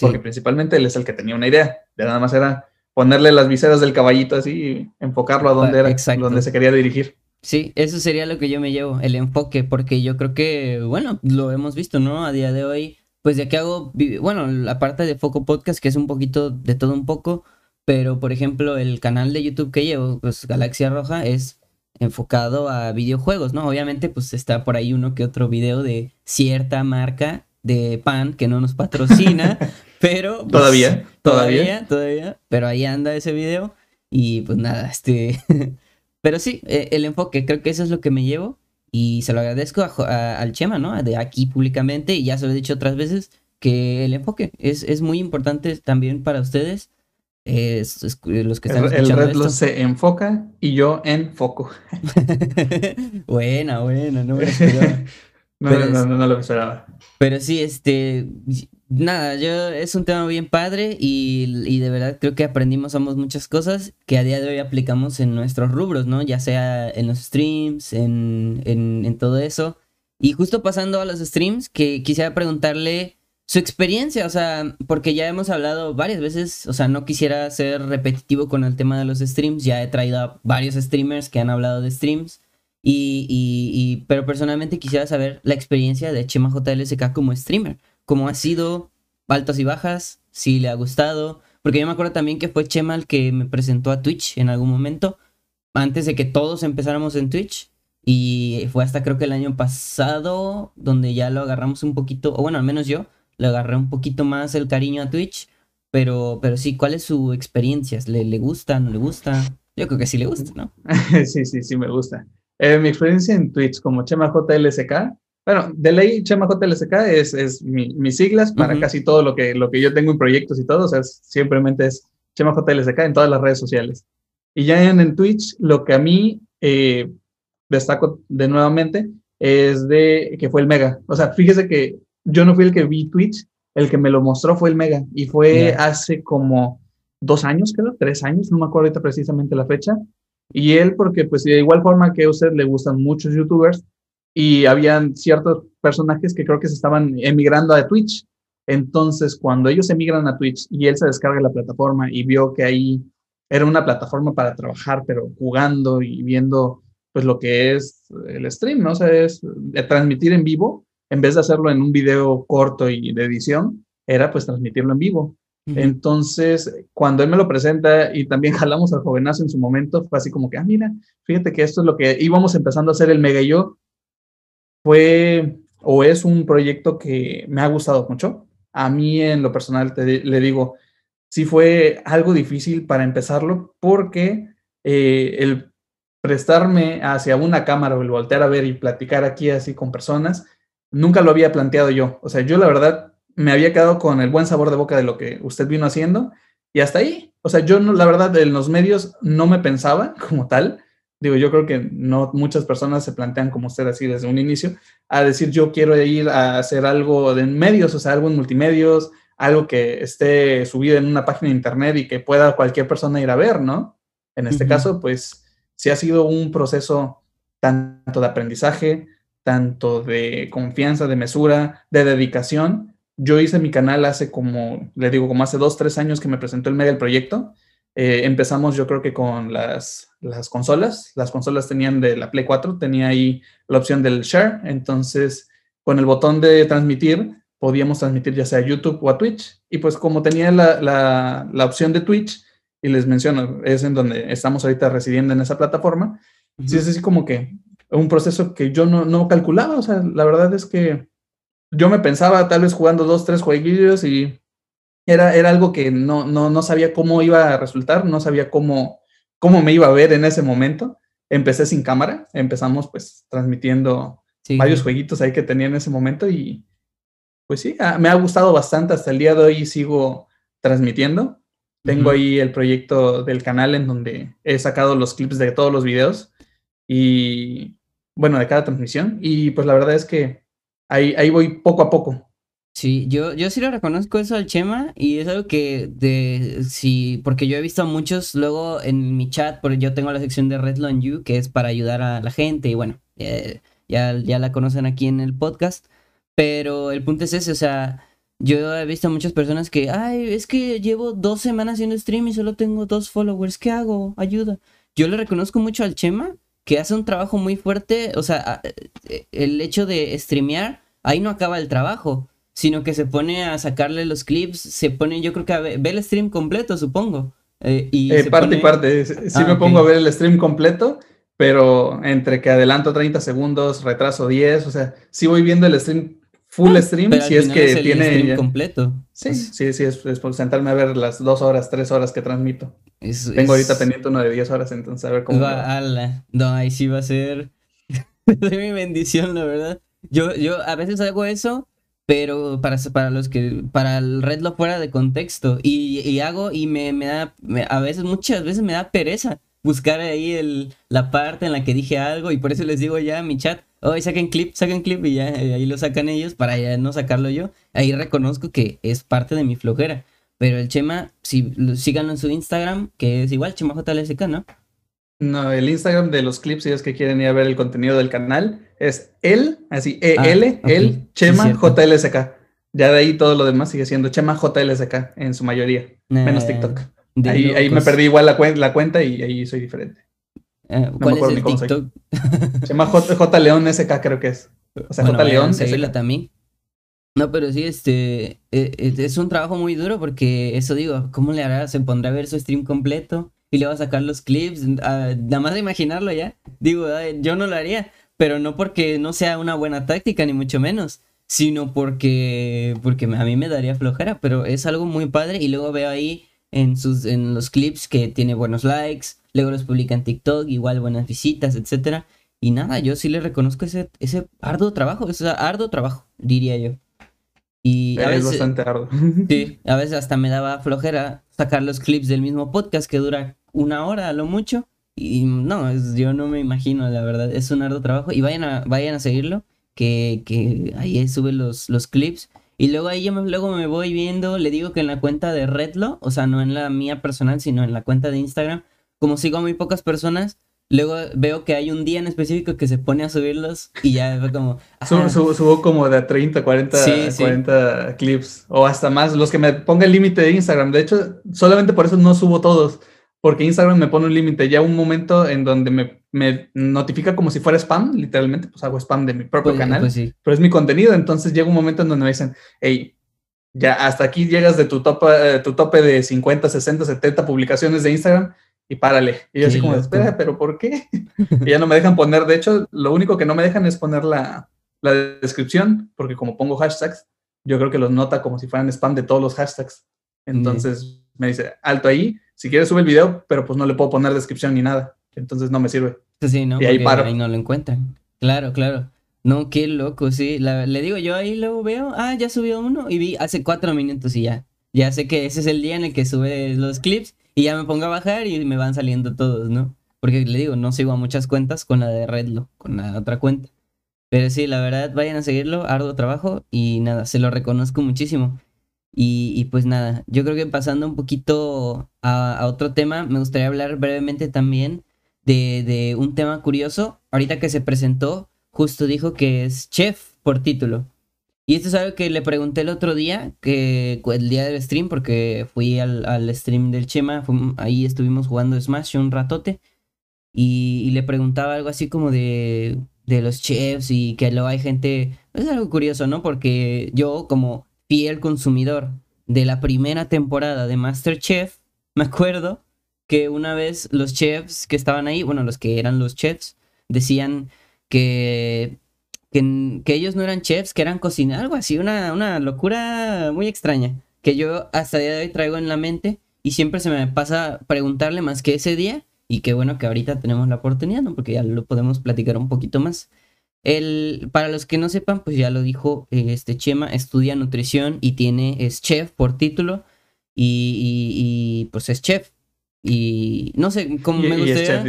Porque principalmente él es el que tenía una idea. De nada más era ponerle las viseras del caballito así y enfocarlo a donde era, donde se quería dirigir. Sí, eso sería lo que yo me llevo, el enfoque, porque yo creo que, bueno, lo hemos visto, ¿no? A día de hoy, pues de que hago, bueno, la parte de Foco Podcast, que es un poquito de todo un poco, pero por ejemplo, el canal de YouTube que llevo, pues Galaxia Roja, es enfocado a videojuegos, ¿no? Obviamente, pues está por ahí uno que otro video de cierta marca de pan que no nos patrocina, pero... Pues, todavía, todavía, todavía, pero ahí anda ese video y pues nada, este... Pero sí, eh, el enfoque, creo que eso es lo que me llevo y se lo agradezco al Chema, ¿no? De aquí públicamente y ya se lo he dicho otras veces, que el enfoque es, muy importante también para ustedes. Los que están el, el red se enfoca y yo enfoco. buena, buena, no me no, no, no, no, lo esperaba. Pero sí, este, nada, yo es un tema bien padre y, de verdad creo que aprendimos somos muchas cosas que a día de hoy aplicamos en nuestros rubros, ¿no? Ya sea en los streams, en, en, todo eso. Y justo pasando a los streams, que quisiera preguntarle su experiencia, o sea, porque ya hemos hablado varias veces, o sea, no quisiera ser repetitivo con el tema de los streams, ya he traído a varios streamers que han hablado de streams. Y, y, y pero personalmente quisiera saber la experiencia de Chema JLSK como streamer cómo ha sido, altas y bajas, si le ha gustado. Porque yo me acuerdo también que fue Chema el que me presentó a Twitch en algún momento, antes de que todos empezáramos en Twitch. Y fue hasta creo que el año pasado donde ya lo agarramos un poquito, o bueno, al menos yo, le agarré un poquito más el cariño a Twitch. Pero, pero sí, ¿cuál es su experiencia? ¿Le, ¿Le gusta? ¿No le gusta? Yo creo que sí le gusta, ¿no? sí, sí, sí, me gusta. Eh, mi experiencia en Twitch como Chema JLSK bueno, de ley Chema JLSK es, es mi, mis siglas para casi todo lo que, lo que yo tengo en proyectos y todo, o sea, simplemente es Chema JLSK en todas las redes sociales. Y ya en, en Twitch, lo que a mí eh, destaco de nuevamente es de que fue el Mega. O sea, fíjese que yo no fui el que vi Twitch, el que me lo mostró fue el Mega. Y fue hace como dos años, creo, tres años, no me acuerdo ahorita precisamente la fecha. Y él, porque pues de igual forma que a usted le gustan muchos youtubers, y habían ciertos personajes que creo que se estaban emigrando a Twitch. Entonces, cuando ellos emigran a Twitch y él se descarga la plataforma y vio que ahí era una plataforma para trabajar, pero jugando y viendo pues lo que es el stream, ¿no? O sea, es transmitir en vivo, en vez de hacerlo en un video corto y de edición, era pues transmitirlo en vivo. Entonces, cuando él me lo presenta y también jalamos al jovenazo en su momento, fue así como que, ah, mira, fíjate que esto es lo que íbamos empezando a hacer el Mega y yo. Fue o es un proyecto que me ha gustado mucho. A mí en lo personal le digo, sí fue algo difícil para empezarlo porque eh, el prestarme hacia una cámara o el voltear a ver y platicar aquí así con personas, nunca lo había planteado yo. O sea, yo la verdad me había quedado con el buen sabor de boca de lo que usted vino haciendo y hasta ahí. O sea, yo no, la verdad en los medios no me pensaba como tal. Digo, yo creo que no muchas personas se plantean como usted así desde un inicio, a decir yo quiero ir a hacer algo de medios, o sea, algo en multimedios, algo que esté subido en una página de internet y que pueda cualquier persona ir a ver, ¿no? En este caso, pues sí ha sido un proceso tanto de aprendizaje, tanto de confianza, de mesura, de dedicación. Yo hice mi canal hace como, le digo, como hace dos, tres años que me presentó el medio del proyecto. Eh, empezamos yo creo que con las, las consolas. Las consolas tenían de la Play 4, tenía ahí la opción del share. Entonces, con el botón de transmitir, podíamos transmitir ya sea a YouTube o a Twitch. Y pues como tenía la, la, la, opción de Twitch, y les menciono, es en donde estamos ahorita residiendo en esa plataforma, sí es así como que un proceso que yo no, no, calculaba, o sea, la verdad es que yo me pensaba tal vez jugando dos, tres jueguillos y era, era algo que no, no, no sabía cómo iba a resultar, no sabía cómo, cómo me iba a ver en ese momento. Empecé sin cámara, empezamos pues transmitiendo varios jueguitos ahí que tenía en ese momento y, pues sí, me ha gustado bastante. Hasta el día de hoy sigo transmitiendo. Tengo ahí el proyecto del canal en donde he sacado los clips de todos los videos y, bueno, de cada transmisión. Y pues la verdad es que ahí, ahí voy poco a poco. Sí, yo, yo sí lo reconozco eso al Chema y es algo que de sí, porque yo he visto a muchos luego en mi chat, porque yo tengo la sección de Redline You que es para ayudar a la gente y bueno, ya, ya la conocen aquí en el podcast. Pero el punto es ese, o sea, yo he visto a muchas personas que, ay, es que llevo dos semanas haciendo stream y solo tengo dos followers, ¿qué hago? Ayuda. Yo le reconozco mucho al Chema, que hace un trabajo muy fuerte, o sea, eh, el hecho de streamear, ahí no acaba el trabajo, sino que se pone a sacarle los clips, se pone, yo creo que a ver, ve el stream completo, supongo. Eh, y eh, parte y parte, sí ah, me pongo a ver el stream completo pero entre que adelanto 30 segundos, retraso 10, o sea, sí voy viendo el stream full ah, stream si es que tiene stream completo. Sí, sí, sí, es, por sentarme a ver las dos horas, tres horas que transmito. Tengo ahorita pendiente uno de 10 horas, entonces a ver cómo. No, ahí sí va a ser de mi bendición, la verdad. Yo, yo a veces hago eso, pero para, para los que, para el red lo fuera de contexto. Y, y hago y me, me da, a veces, muchas veces me da pereza buscar ahí el, la parte en la que dije algo y por eso les digo ya en mi chat, hoy saquen clip, saquen clip y ya eh, ahí lo sacan ellos para ya no sacarlo yo. Ahí reconozco que es parte de mi flojera. Pero el Chema, si, síganlo en su Instagram, que es igual, ChemaJLSK, ¿no? No, el Instagram de los clips, si es que quieren ir a ver el contenido del canal, es el, así, E-L, ah, el Chema JLSK. Ya de ahí todo lo demás sigue siendo Chema JLSK en su mayoría, menos TikTok. Ahí, me perdí igual la, la, cuenta y ahí soy diferente. Eh, ¿Cuál es el TikTok? Se llama J, León SK, creo que es. O sea, J León. También. No, pero sí, este, e, e, es un trabajo muy duro porque eso digo, ¿cómo le hará? Se pondrá a ver su stream completo y le va a sacar los clips, nada más de imaginarlo ya. Digo, yo no lo haría, pero no porque no sea una buena táctica, ni mucho menos, sino porque, porque a mí me daría flojera, pero es algo muy padre y luego veo ahí en, sus, en los clips que tiene buenos likes, luego los publica en TikTok, igual buenas visitas, etcétera. Y nada, yo sí le reconozco ese, ese arduo trabajo, ese arduo trabajo, diría yo. Y a veces, es bastante arduo. Sí, a veces hasta me daba flojera sacar los clips del mismo podcast que dura una hora a lo mucho. Y no, yo no me imagino, la verdad, es un arduo trabajo. Y vayan a, vayan a seguirlo, que, que ahí sube los, los clips. Y luego ahí yo me, luego me voy viendo, le digo que en la cuenta de Redlo, o sea, no en la mía personal, sino en la cuenta de Instagram, como sigo a muy pocas personas, luego veo que hay un día en específico que se pone a subirlos y ya fue como... Subo, como de 30, 40, 40 clips o hasta más, los que me ponga el límite de Instagram. De hecho, solamente por eso no subo todos porque Instagram me pone un límite, ya un momento en donde me, me, notifica como si fuera spam, literalmente, pues hago spam de mi propio pues, canal, pues pero es mi contenido, entonces llega un momento en donde me dicen, hey, ya hasta aquí llegas de tu, tope, tu tope de 50, 60, 70 publicaciones de Instagram y párale. Y yo así como, espera, pero ¿por qué? y ya no me dejan poner, de hecho, lo único que no me dejan es poner la, la descripción, porque como pongo hashtags, yo creo que los nota como si fueran spam de todos los hashtags. Entonces me dice, alto ahí, si quieres sube el video, pero pues no le puedo poner descripción ni nada. Entonces no me sirve. Sí, ¿no? Y ahí paro. Ahí no lo encuentran. Claro, claro. No, qué loco, sí. le digo, yo ahí luego veo, ah, ya subió uno y vi hace cuatro minutos y ya. Ya sé que ese es el día en el que sube los clips y ya me pongo a bajar y me van saliendo todos, ¿no? Porque le digo, no sigo a muchas cuentas con la de Redlo, con la otra cuenta. Pero sí, la verdad, vayan a seguirlo, arduo trabajo y nada, se lo reconozco muchísimo. Y, pues nada, yo creo que pasando un poquito a, otro tema, me gustaría hablar brevemente también de, de un tema curioso. Ahorita que se presentó, justo dijo que es chef por título. Y esto es algo que le pregunté el otro día, que el día del stream, porque fui al, stream del Chema, ahí estuvimos jugando Smash un ratote, y, le preguntaba algo así como de, de los chefs y que luego hay gente, es algo curioso, ¿no? Porque yo como fiel consumidor de la primera temporada de Masterchef, me acuerdo que una vez los chefs que estaban ahí, bueno, los que eran los chefs, decían que que, ellos no eran chefs, que eran cocineros, algo así, una, una locura muy extraña, que yo hasta el día de hoy traigo en la mente y siempre se me pasa preguntarle más que ese día y qué bueno que ahorita tenemos la oportunidad, ¿no? Porque ya lo podemos platicar un poquito más. El, para los que no sepan, pues ya lo dijo este Chema, estudia nutrición y tiene, es chef por título y, pues es chef. Y no sé, cómo me gustaría...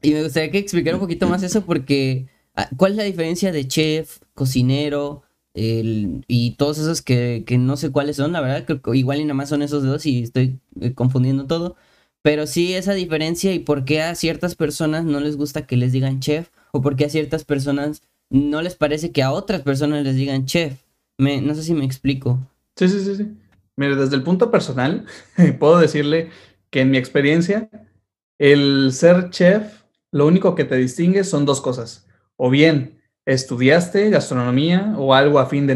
y me gustaría que explicara un poquito más eso porque ¿Cuál es la diferencia de chef, cocinero y todos esos que, no sé cuáles son? La verdad, que igual y nada más son esos dos y estoy eh, confundiendo todo. Pero sí esa diferencia y por qué a ciertas personas no les gusta que les digan chef o por qué a ciertas personas no les parece que a otras personas les digan chef. Me, no sé si me explico. Sí, sí, sí, sí. Mire, desde el punto personal, puedo decirle que en mi experiencia, el ser chef, lo único que te distingue son dos cosas o bien estudiaste gastronomía o algo afín de,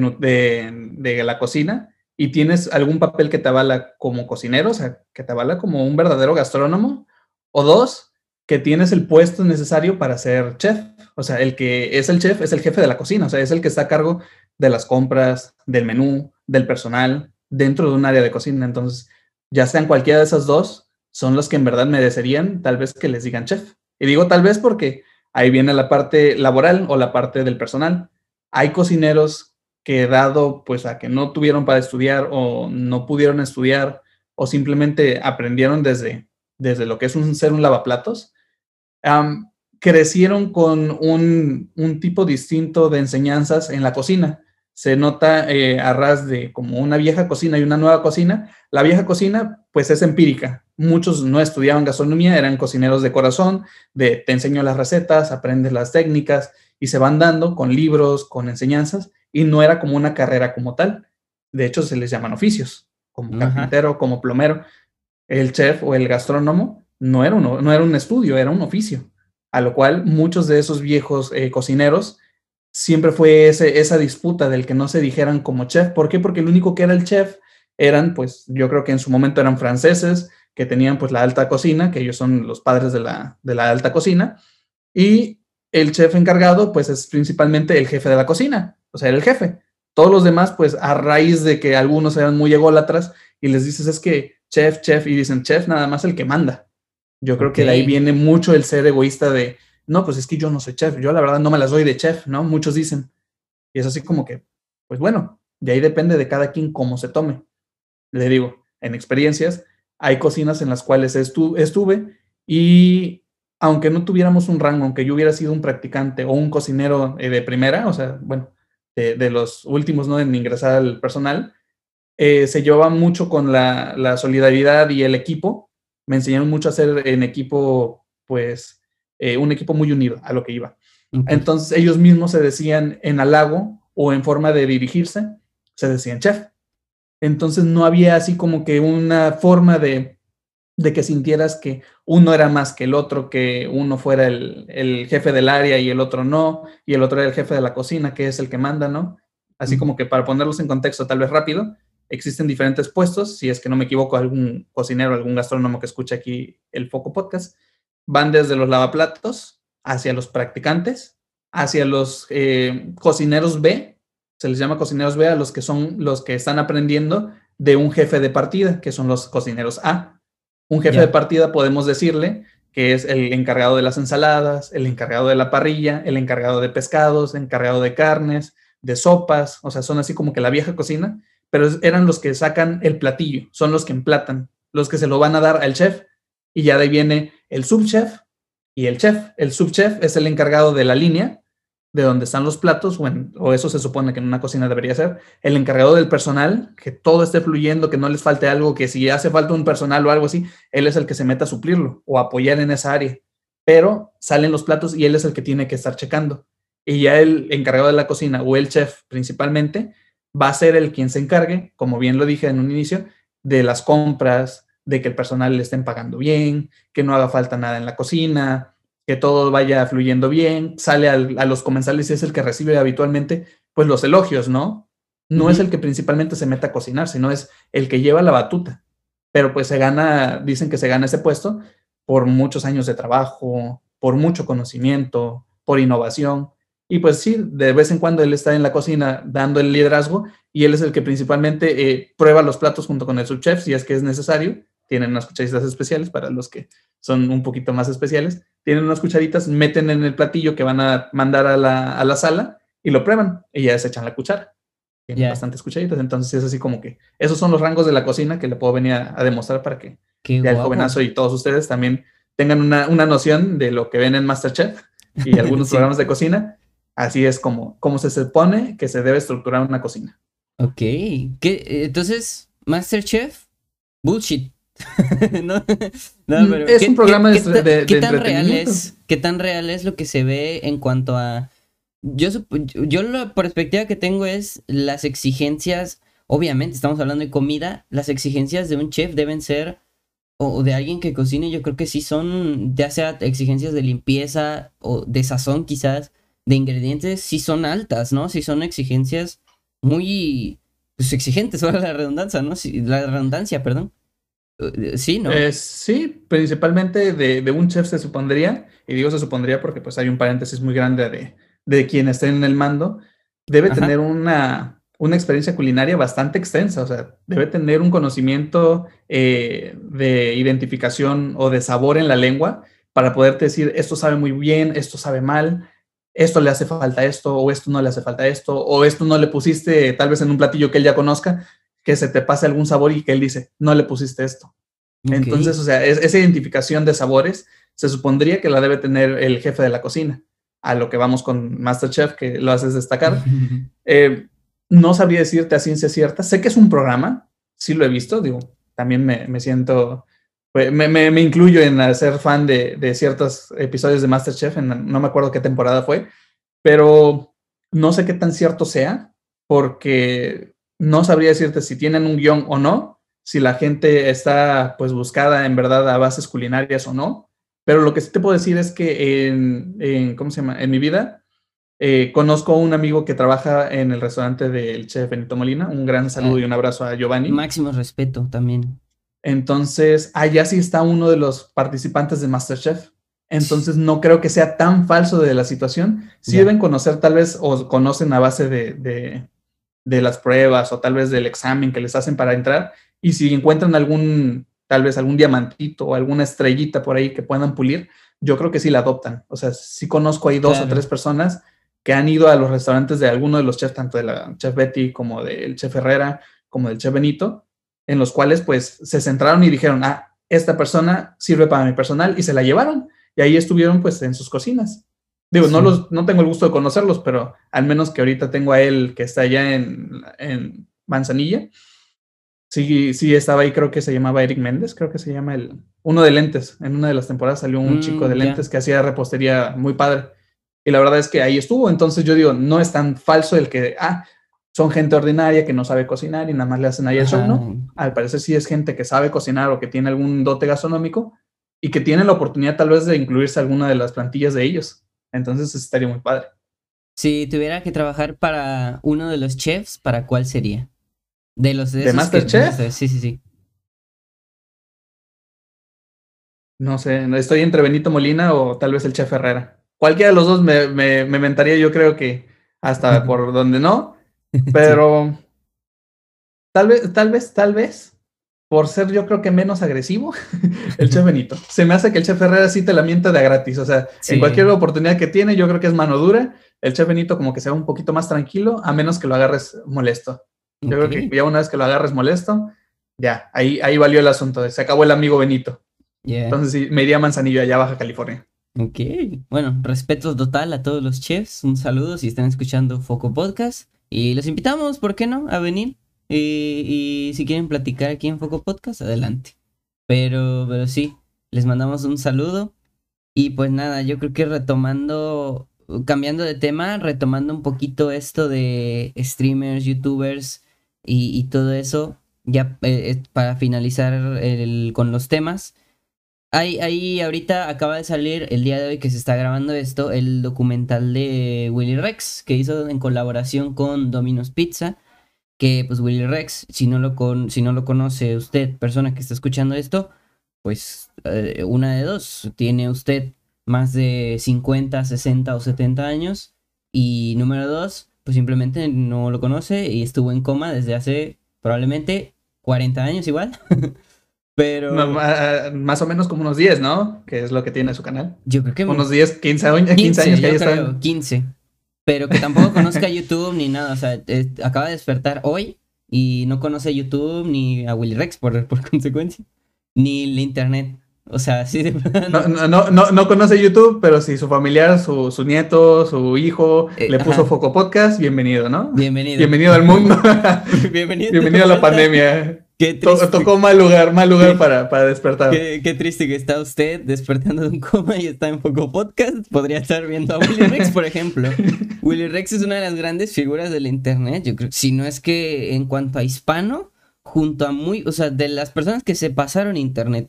de, la cocina y tienes algún papel que te avala como cocinero, o sea, que te avala como un verdadero gastrónomo, o dos, que tienes el puesto necesario para ser chef. O sea, el que es el chef es el jefe de la cocina, o sea, es el que está a cargo de las compras, del menú, del personal, dentro de un área de cocina. Entonces, ya sean cualquiera de esas dos, son los que en verdad merecerían tal vez que les digan chef. Y digo tal vez porque Ahí viene la parte laboral o la parte del personal. Hay cocineros que dado pues a que no tuvieron para estudiar o no pudieron estudiar o simplemente aprendieron desde, desde lo que es un ser un lavaplatos, crecieron con un, un, tipo distinto de enseñanzas en la cocina. Se nota eh, a ras de como una vieja cocina y una nueva cocina. La vieja cocina pues es empírica, Muchos no estudiaban gastronomía, eran cocineros de corazón, de te enseño las recetas, aprendes las técnicas y se van dando con libros, con enseñanzas y no era como una carrera como tal. De hecho, se les llaman oficios, como carpintero, como plomero. El chef o el gastrónomo no era, no era un estudio, era un oficio. A lo cual muchos de esos viejos eh, cocineros siempre fue ese, esa disputa del que no se dijeran como chef. ¿Por qué? Porque el único que era el chef eran, pues yo creo que en su momento eran franceses, que tenían pues la alta cocina, que ellos son los padres de la, de la alta cocina, y el chef encargado pues es principalmente el jefe de la cocina, o sea, el jefe. Todos los demás pues a raíz de que algunos eran muy ególatras y les dices es que chef, chef, y dicen chef nada más el que manda. Yo creo que de ahí viene mucho el ser egoísta de, no, pues es que yo no soy chef, yo la verdad no me las doy de chef, ¿no? Muchos dicen. Y es así como que, pues bueno, de ahí depende de cada quien cómo se tome. Le digo, en experiencias, hay cocinas en las cuales estuve y aunque no tuviéramos un rango, aunque yo hubiera sido un practicante o un cocinero eh, de primera, o sea, bueno, de, los últimos, ¿no? En ingresar al personal, eh, se llevaba mucho con la, solidaridad y el equipo. Me enseñaron mucho a hacer en equipo, pues, eh, un equipo muy unido a lo que iba. Entonces, ellos mismos se decían en halago o en forma de dirigirse, se decían chef. Entonces no había así como que una forma de, que sintieras que uno era más que el otro, que uno fuera el, jefe del área y el otro no, y el otro era el jefe de la cocina, que es el que manda, ¿no? Así como que para ponerlos en contexto tal vez rápido, existen diferentes puestos, si es que no me equivoco, algún cocinero, algún gastrónomo que escuche aquí el Foco Podcast, van desde los lavaplatos hacia los practicantes, hacia los eh, cocineros B, se les llama cocineros B a los que son los que están aprendiendo de un jefe de partida, que son los cocineros A. Un jefe de partida podemos decirle que es el encargado de las ensaladas, el encargado de la parrilla, el encargado de pescados, el encargado de carnes, de sopas, o sea, son así como que la vieja cocina, pero eran los que sacan el platillo, son los que emplatan, los que se lo van a dar al chef, y ya de ahí viene el subchef y el chef. El subchef es el encargado de la línea, de donde están los platos, o, eso se supone que en una cocina debería ser, el encargado del personal, que todo esté fluyendo, que no les falte algo, que si hace falta un personal o algo así, él es el que se meta a suplirlo o apoyar en esa área. Pero salen los platos y él es el que tiene que estar checando. Y ya el encargado de la cocina o el chef principalmente va a ser el quien se encargue, como bien lo dije en un inicio, de las compras, de que el personal le estén pagando bien, que no haga falta nada en la cocina, que todo vaya fluyendo bien, sale a los comensales y es el que recibe habitualmente pues los elogios, ¿no? No es el que principalmente se mete a cocinar, sino es el que lleva la batuta. Pero pues se gana, dicen que se gana ese puesto por muchos años de trabajo, por mucho conocimiento, por innovación. Y pues sí, de vez en cuando él está en la cocina dando el liderazgo y él es el que principalmente eh, prueba los platos junto con el subchef si es que es necesario. Tienen unas cucharitas especiales para los que son un poquito más especiales tienen unas cucharitas, meten en el platillo que van a mandar a la, sala y lo prueban y ya se echan la cuchara. Tienen bastantes cucharitas, entonces es así como que esos son los rangos de la cocina que le puedo venir a, demostrar para que el jovenazo y todos ustedes también tengan una, noción de lo que ven en Masterchef y algunos programas de cocina. Así es como, como se supone que se debe estructurar una cocina. Ok, entonces, Masterchef, bullshit. no, pero es un programa de, ¿qué tan real es ¿Qué tan real es lo que se ve en cuanto a... Yo, yo la perspectiva que tengo es las exigencias, obviamente estamos hablando de comida, las exigencias de un chef deben ser, o de alguien que cocine, yo creo que sí son, ya sea exigencias de limpieza o de sazón quizás, de ingredientes, sí son altas, ¿no? Sí son exigencias muy pues, exigentes, ahora la redundancia, ¿no? la redundancia, perdón. Eh, sí, ¿no? Eh, sí, principalmente de, un chef se supondría, y digo se supondría porque pues hay un paréntesis muy grande de, de quien esté en el mando, debe tener una, una, experiencia culinaria bastante extensa, o sea, debe tener un conocimiento eh, de identificación o de sabor en la lengua para poderte decir, esto sabe muy bien, esto sabe mal, esto le hace falta esto, o esto no le hace falta esto, o esto no le pusiste tal vez en un platillo que él ya conozca, que se te pase algún sabor y que él dice, no le pusiste esto. Entonces, o sea, esa identificación de sabores se supondría que la debe tener el jefe de la cocina. A lo que vamos con Masterchef, que lo haces destacar. Eh, no sabría decirte a ciencia cierta. Sé que es un programa, sí lo he visto, digo, también me, siento, pues, me, me, incluyo en ser fan de, de, ciertos episodios de Masterchef, no me acuerdo qué temporada fue, pero no sé qué tan cierto sea, porque no sabría decirte si tienen un guion o no, si la gente está pues buscada en verdad a bases culinarias o no, pero lo que sí te puedo decir es que en, ¿cómo se llama? En mi vida eh, conozco a un amigo que trabaja en el restaurante del chef Benito Molina, un gran saludo y un abrazo a Giovanni. Máximo respeto también. Entonces, allá sí está uno de los participantes de Masterchef. Entonces, no creo que sea tan falso de la situación. Sí deben conocer tal vez o conocen a base de de las pruebas o tal vez del examen que les hacen para entrar y si encuentran algún, tal vez algún diamantito o alguna estrellita por ahí que puedan pulir, yo creo que sí la adoptan. O sea, sí conozco ahí dos o tres personas que han ido a los restaurantes de alguno de los chefs, tanto de la chef Betty como del chef Herrera, como del chef Benito, en los cuales pues se centraron y dijeron, ah, esta persona sirve para mi personal y se la llevaron. Y ahí estuvieron pues en sus cocinas. Digo, no, los, no tengo el gusto de conocerlos, pero al menos que ahorita tengo a él que está allá en, Manzanilla. Sí, sí, estaba ahí, creo que se llamaba Eric Méndez, creo que se llama el, uno de lentes. En una de las temporadas salió un mm, chico de lentes que hacía repostería muy padre. Y la verdad es que ahí estuvo. Entonces yo digo, no es tan falso el que, ah, son gente ordinaria que no sabe cocinar y nada más le hacen ahí el show, ¿no? Al parecer sí es gente que sabe cocinar o que tiene algún dote gastronómico y que tiene la oportunidad tal vez de incluirse a alguna de las plantillas de ellos. Entonces estaría muy padre. Si tuviera que trabajar para uno de los chefs, ¿para cuál sería? De los ¿De Masterchef? sí, sí, sí. No sé, estoy entre Benito Molina o tal vez el Chef Herrera. Cualquiera de los dos me, me, me mentaría, yo creo que hasta por donde no. Pero tal vez, tal vez, tal vez, por ser yo creo que menos agresivo, el Chef Benito. Se me hace que el Chef Herrera sí te la mienta de gratis. O sea, en cualquier oportunidad que tiene, yo creo que es mano dura. El Chef Benito como que sea un poquito más tranquilo, a menos que lo agarres molesto. Yo creo que ya una vez que lo agarres molesto, ya, ahí, ahí valió el asunto. Se acabó el amigo Benito. Entonces sí, me iría a Manzanillo, allá Baja California. Ok, bueno, respeto total a todos los chefs. Un saludo si están escuchando Foco Podcast. Y los invitamos, ¿por qué no?, a venir. Y, si quieren platicar aquí en Foco Podcast, adelante. Pero, pero sí, les mandamos un saludo. Y pues nada, yo creo que retomando, cambiando de tema, retomando un poquito esto de streamers, youtubers y, todo eso, ya eh, eh, para finalizar con los temas. Ahí, ahorita acaba de salir el día de hoy que se está grabando esto, el documental de Willy Rex, que hizo en colaboración con Domino's Pizza. Que pues Willy Rex, si no lo, con, si no lo conoce usted, persona que está escuchando esto, pues eh, una de dos, tiene usted más de 50, 60 o 70 años. Y número dos, pues simplemente no lo conoce y estuvo en coma desde hace probablemente 40 años igual. Pero. más o menos como unos 10, ¿no? Que es lo que tiene su canal. Yo creo que. Unos 10, 15, 15 años que ahí está. 15. Pero que tampoco conozca YouTube ni nada. O sea, acaba de despertar hoy y no conoce YouTube ni a Willy Rex por, por consecuencia. Ni la internet. O sea, sí no, no, no, conoce YouTube, pero si su familiar, su, su nieto, su hijo eh, le puso Foco Podcast, bienvenido, ¿no? Bienvenido. Bienvenido al mundo. bienvenido. bienvenido a la pandemia. Qué triste. Tocó mal lugar, mal lugar para, para despertar. Qué, triste que está usted despertando de un coma y está en Foco Podcast. Podría estar viendo a Willy Rex, por ejemplo. Willy Rex es una de las grandes figuras del internet. Yo creo, si no es que en cuanto a hispano, junto a muy, o sea, de las personas que se pasaron internet,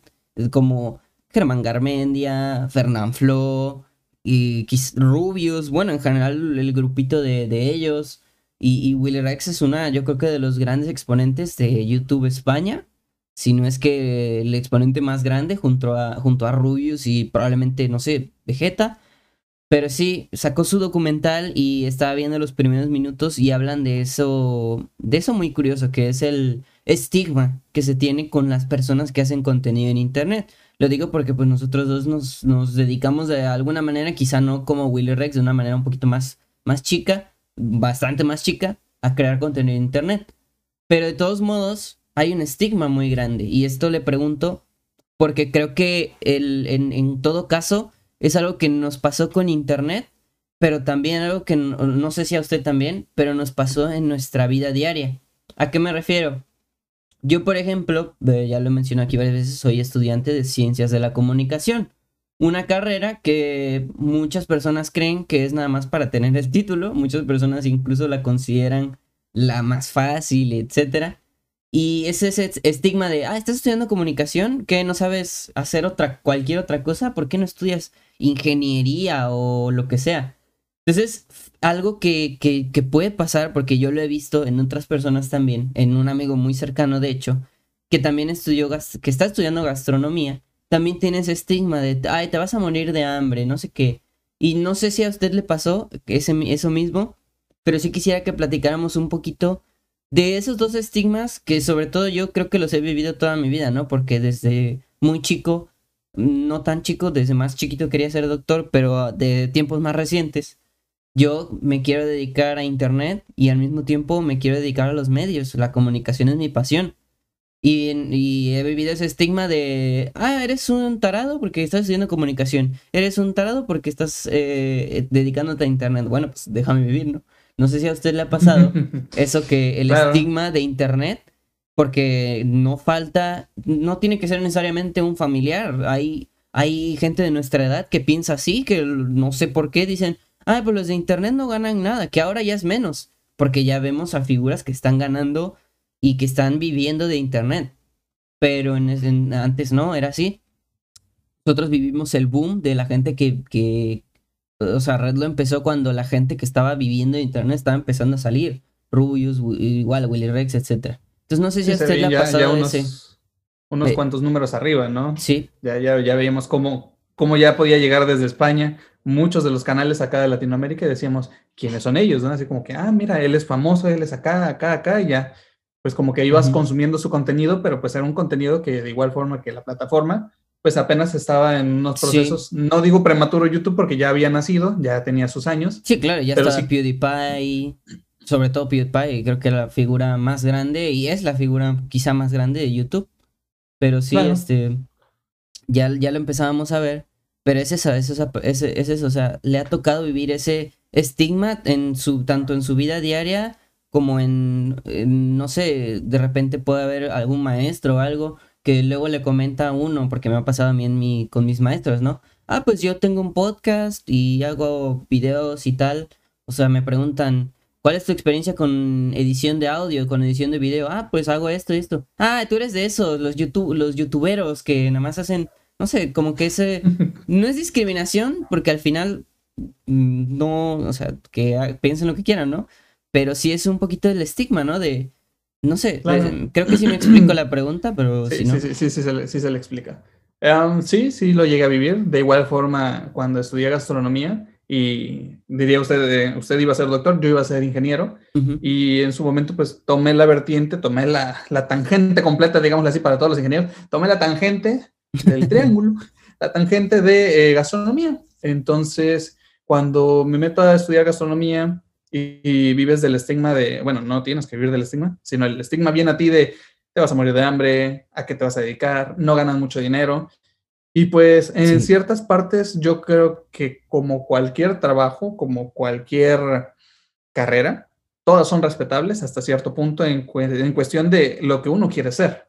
como Germán Garmendia, Fernán Flo y Rubius, bueno, en general el grupito de, de ellos. Y, Willy Rex es una, yo creo que de los grandes exponentes de YouTube España. Si no es que el exponente más grande junto a, junto a Rubius y probablemente, no sé, Vegeta. Pero sí, sacó su documental y estaba viendo los primeros minutos y hablan de eso, de eso muy curioso, que es el estigma que se tiene con las personas que hacen contenido en Internet. Lo digo porque pues nosotros dos nos, nos dedicamos de alguna manera, quizá no como Willy Rex, de una manera un poquito más, más chica, bastante más chica a crear contenido en Internet. Pero de todos modos, hay un estigma muy grande. Y esto le pregunto porque creo que el, en, todo caso es algo que nos pasó con Internet, pero también algo que no, sé si a usted también, pero nos pasó en nuestra vida diaria. ¿A qué me refiero? Yo, por ejemplo, ya lo mencioné aquí varias veces, soy estudiante de ciencias de la comunicación una carrera que muchas personas creen que es nada más para tener el título, muchas personas incluso la consideran la más fácil, etcétera. Y es ese estigma de, ah, estás estudiando comunicación, que no sabes hacer otra, cualquier otra cosa, ¿por qué no estudias ingeniería o lo que sea? Entonces, algo que, que, que puede pasar, porque yo lo he visto en otras personas también, en un amigo muy cercano, de hecho, que también estudió, que está estudiando gastronomía, también tiene ese estigma de, ay, te vas a morir de hambre, no sé qué. Y no sé si a usted le pasó ese, eso mismo, pero sí quisiera que platicáramos un poquito de esos dos estigmas que sobre todo yo creo que los he vivido toda mi vida, ¿no? Porque desde muy chico, no tan chico, desde más chiquito quería ser doctor, pero de tiempos más recientes, yo me quiero dedicar a Internet y al mismo tiempo me quiero dedicar a los medios. La comunicación es mi pasión. Y, he vivido ese estigma de, ah, eres un tarado porque estás estudiando comunicación, eres un tarado porque estás eh, dedicándote a Internet. Bueno, pues déjame vivir, ¿no? No sé si a usted le ha pasado eso que el estigma de Internet, porque no falta, no tiene que ser necesariamente un familiar. Hay, hay gente de nuestra edad que piensa así, que no sé por qué dicen, ah, pues los de Internet no ganan nada, que ahora ya es menos, porque ya vemos a figuras que están ganando y que están viviendo de Internet. Pero en, antes no, era así. Nosotros vivimos el boom de la gente que, que, o sea, Redlo empezó cuando la gente que estaba viviendo de Internet estaba empezando a salir. Rubius, igual, Willy Rex, etc. Entonces no sé si a usted le ha pasado unos, ese. Unos cuantos números arriba, ¿no? Sí. Ya, ya, ya veíamos cómo, cómo ya podía llegar desde España muchos de los canales acá de Latinoamérica y decíamos, ¿quiénes son ellos? ¿no? Así como que, ah, mira, él es famoso, él es acá, acá, acá, y ya, pues como que ibas consumiendo su contenido, pero pues era un contenido que de igual forma que la plataforma, pues apenas estaba en unos procesos, no digo prematuro YouTube porque ya había nacido, ya tenía sus años. Sí, claro, ya estaba PewDiePie, sobre todo PewDiePie, creo que era la figura más grande y es la figura quizá más grande de YouTube, pero sí, este, ya, ya lo empezábamos a ver pero es eso, es eso, es, eso, o sea, le ha tocado vivir ese estigma en su, tanto en su vida diaria como en, no sé, de repente puede haber algún maestro o algo que luego le comenta a uno, porque me ha pasado a mí en mi, con mis maestros, ¿no? Ah, pues yo tengo un podcast y hago videos y tal. O sea, me preguntan, ¿cuál es tu experiencia con edición de audio, con edición de video? Ah, pues hago esto y esto. Ah, tú eres de esos, los, YouTube, los youtuberos que nada más hacen no sé, como que ese no es discriminación porque al final mm, no, o sea, que piensen lo que quieran, ¿no? Pero sí es un poquito el estigma, ¿no? De, no sé, creo que sí me explico la pregunta, pero sí, si no... Sí, sí, sí, sí, se le, explica. Um, sí, sí, lo llegué a vivir. De igual forma, cuando estudié gastronomía y diría usted, eh, usted iba a ser doctor, yo iba a ser ingeniero y en su momento pues tomé la vertiente, tomé la, la tangente completa, digámoslo así, para todos los ingenieros, tomé la tangente del triángulo, la tangente de eh, gastronomía. Entonces, cuando me meto a estudiar gastronomía y, vives del estigma de, bueno, no tienes que vivir del estigma, sino el estigma viene a ti de te vas a morir de hambre, a qué te vas a dedicar, no ganas mucho dinero. Y pues en ciertas partes yo creo que como cualquier trabajo, como cualquier carrera, todas son respetables hasta cierto punto en, en cuestión de lo que uno quiere ser.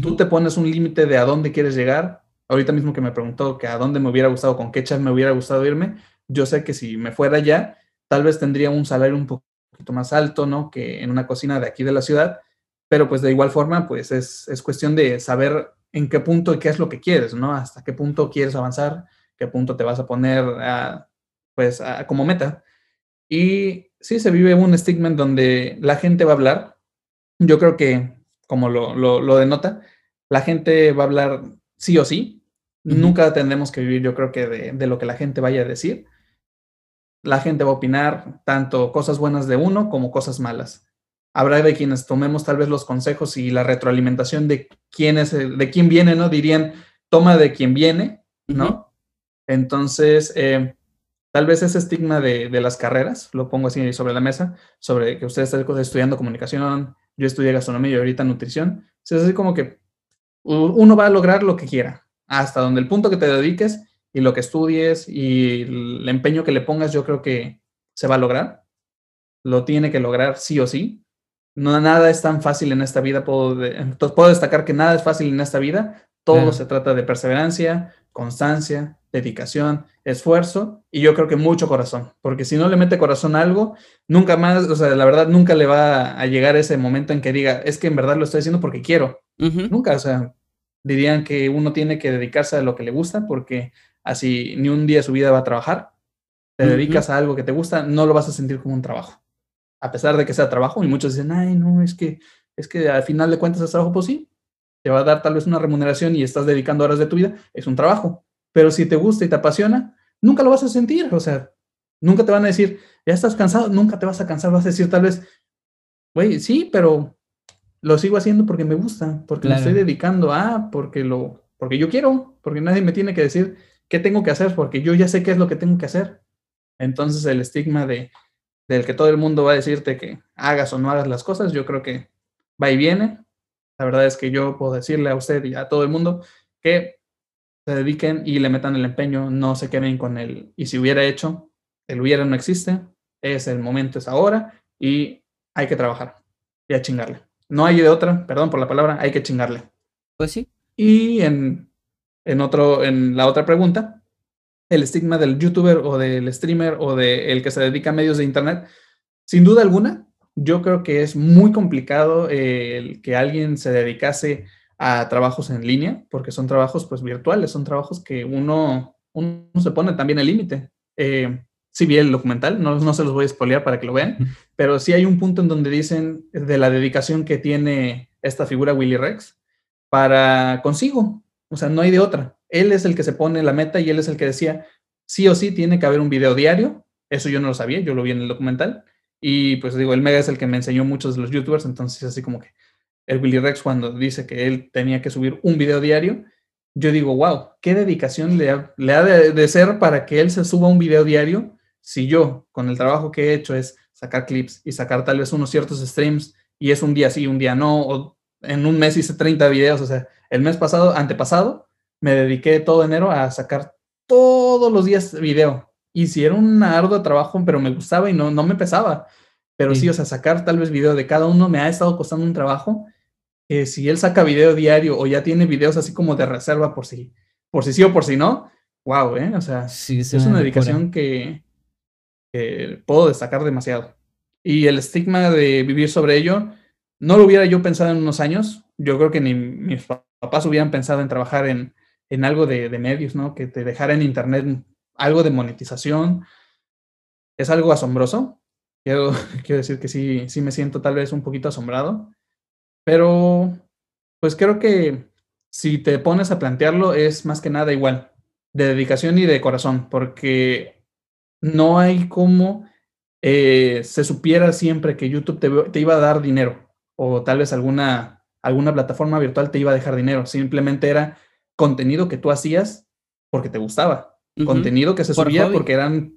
Tú te pones un límite de a dónde quieres llegar. Ahorita mismo que me preguntó que a dónde me hubiera gustado, con qué chat me hubiera gustado irme, yo sé que si me fuera ya, tal vez tendría un salario un poquito más alto, ¿no? Que en una cocina de aquí de la ciudad, pero pues de igual forma, pues es, es cuestión de saber en qué punto y qué es lo que quieres, ¿no? Hasta qué punto quieres avanzar, qué punto te vas a poner a, pues como meta. Y sí se vive un estigma en donde la gente va a hablar. Yo creo que como lo, lo, denota, la gente va a hablar sí o sí. Nunca tendremos que vivir, yo creo que de, lo que la gente vaya a decir. La gente va a opinar tanto cosas buenas de uno como cosas malas. Habrá de quienes tomemos tal vez los consejos y la retroalimentación de quién es, de quién viene, ¿no? Dirían, toma de quién viene, ¿no? Entonces, eh, tal vez ese estigma de, de, las carreras, lo pongo así sobre la mesa, sobre que usted está estudiando comunicación, yo estudié gastronomía y ahorita nutrición. es así como que uno va a lograr lo que quiera, hasta donde el punto que te dediques y lo que estudies y el empeño que le pongas, yo creo que se va a lograr. Lo tiene que lograr sí o sí. No, nada es tan fácil en esta vida. Puedo, puedo destacar que nada es fácil en esta vida. Todo se trata de perseverancia, constancia, dedicación, esfuerzo y yo creo que mucho corazón, porque si no le mete corazón a algo, nunca más, o sea, la verdad nunca le va a llegar ese momento en que diga, es que en verdad lo estoy haciendo porque quiero. Nunca, o sea, dirían que uno tiene que dedicarse a lo que le gusta porque así ni un día de su vida va a trabajar. Te dedicas a algo que te gusta, no lo vas a sentir como un trabajo. A pesar de que sea trabajo y muchos dicen, ay, no, es que es que al final de cuentas es trabajo, pues sí, te va a dar tal vez una remuneración y estás dedicando horas de tu vida, es un trabajo. Pero si te gusta y te apasiona, nunca lo vas a sentir. O sea, nunca te van a decir, ya estás cansado, nunca te vas a cansar. Vas a decir tal vez, güey, sí, pero lo sigo haciendo porque me gusta, porque me estoy dedicando a, porque lo, porque yo quiero, porque nadie me tiene que decir qué tengo que hacer, porque yo ya sé qué es lo que tengo que hacer. Entonces el estigma de, del que todo el mundo va a decirte que hagas o no hagas las cosas, yo creo que va y viene. La verdad es que yo puedo decirle a usted y a todo el mundo que se dediquen y le metan el empeño, no se queden con el y si hubiera hecho, el hubiera no existe, es el momento, es ahora y hay que trabajar y a chingarle. No hay de otra, perdón por la palabra, hay que chingarle. Pues sí. Y en, en, otro, en la otra pregunta, el estigma del youtuber o del streamer o del que se dedica a medios de internet, sin duda alguna, yo creo que es muy complicado eh, el que alguien se dedicase a trabajos en línea, porque son trabajos pues virtuales, son trabajos que uno, uno se pone también el límite. Eh, sí vi el documental, no, no se los voy a spoilear para que lo vean, pero sí hay un punto en donde dicen de la dedicación que tiene esta figura Willy Rex para consigo, o sea, no hay de otra. Él es el que se pone la meta y él es el que decía, sí o sí tiene que haber un video diario, eso yo no lo sabía, yo lo vi en el documental, y pues digo, el Mega es el que me enseñó muchos de los youtubers, entonces así como que el Willy Rex cuando dice que él tenía que subir un video diario, yo digo, wow, qué dedicación le ha, de, ser para que él se suba un video diario. Si yo, con el trabajo que he hecho, es sacar clips y sacar tal vez unos ciertos streams y es un día sí, un día no, en un mes hice 30 videos, o sea, el mes pasado, antepasado, me dediqué todo enero a sacar todos los días video. Y si era un arduo trabajo, pero me gustaba y no, no me pesaba. Pero sí. sí, o sea, sacar tal vez video de cada uno me ha estado costando un trabajo si él saca video diario o ya tiene videos así como de reserva por si, por si sí o por si no, wow, ¿eh? O sea, es una dedicación que, puedo destacar demasiado. Y el estigma de vivir sobre ello, no lo hubiera yo pensado en unos años. Yo creo que ni mis papás hubieran pensado en trabajar en, en algo de, medios, ¿no? Que te dejara en internet algo de monetización. Es algo asombroso. Quiero, quiero decir que sí, sí me siento tal vez un poquito asombrado. Pero, pues creo que si te pones a plantearlo es más que nada igual, de dedicación y de corazón, porque no hay como eh, se supiera siempre que YouTube te, iba a dar dinero o tal vez alguna, alguna plataforma virtual te iba a dejar dinero. Simplemente era contenido que tú hacías porque te gustaba, contenido que se subía porque eran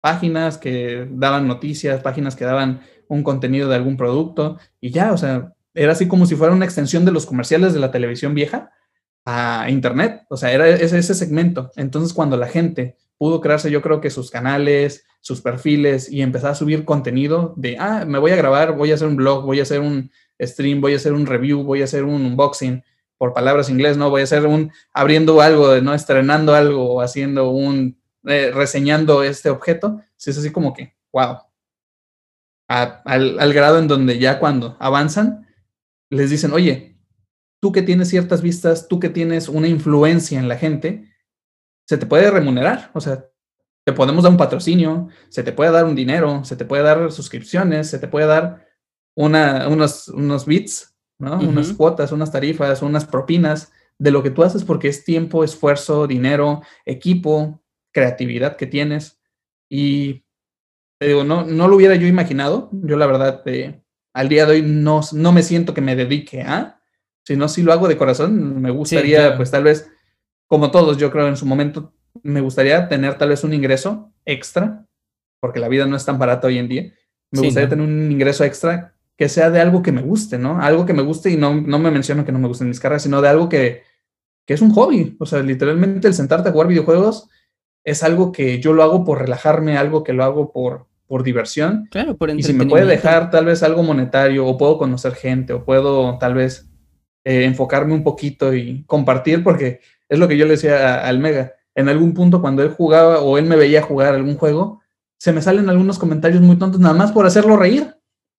páginas que daban noticias, páginas que daban un contenido de algún producto y ya, o sea, era así como si fuera una extensión de los comerciales de la televisión vieja a Internet. O sea, era ese, ese segmento. Entonces, cuando la gente pudo crearse, yo creo que sus canales, sus perfiles y empezar a subir contenido de, ah, me voy a grabar, voy a hacer un blog, voy a hacer un stream, voy a hacer un review, voy a hacer un unboxing, por palabras inglés, ¿no? Voy a hacer un, abriendo algo, ¿no? Estrenando algo haciendo un, eh, reseñando este objeto. Sí, es así como que, wow. al, al grado en donde ya cuando avanzan, les dicen, oye, tú que tienes ciertas vistas, tú que tienes una influencia en la gente, se te puede remunerar, o sea, te podemos dar un patrocinio, se te puede dar un dinero, se te puede dar suscripciones, se te puede dar una, unos, unos bits, ¿no? Unas cuotas, unas tarifas, unas propinas de lo que tú haces porque es tiempo, esfuerzo, dinero, equipo, creatividad que tienes. Y te digo, no, no lo hubiera yo imaginado. Yo la verdad, eh, al día de hoy no, no me siento que me dedique a, sino si lo hago de corazón, me gustaría, pues tal vez, como todos, yo creo en su momento, me gustaría tener tal vez un ingreso extra, porque la vida no es tan barata hoy en día. Me gustaría tener un ingreso extra que sea de algo que me guste, ¿no? Algo que me guste y no, no me menciono que no me gusten mis carreras, sino de algo que, que es un hobby. O sea, literalmente el sentarte a jugar videojuegos es algo que yo lo hago por relajarme, algo que lo hago por, por diversión. Claro, por Y si me puede dejar tal vez algo monetario, o puedo conocer gente, o puedo tal vez eh, enfocarme un poquito y compartir, porque es lo que yo le decía al Mega. En algún punto, cuando él jugaba o él me veía jugar algún juego, se me salen algunos comentarios muy tontos, nada más por hacerlo reír.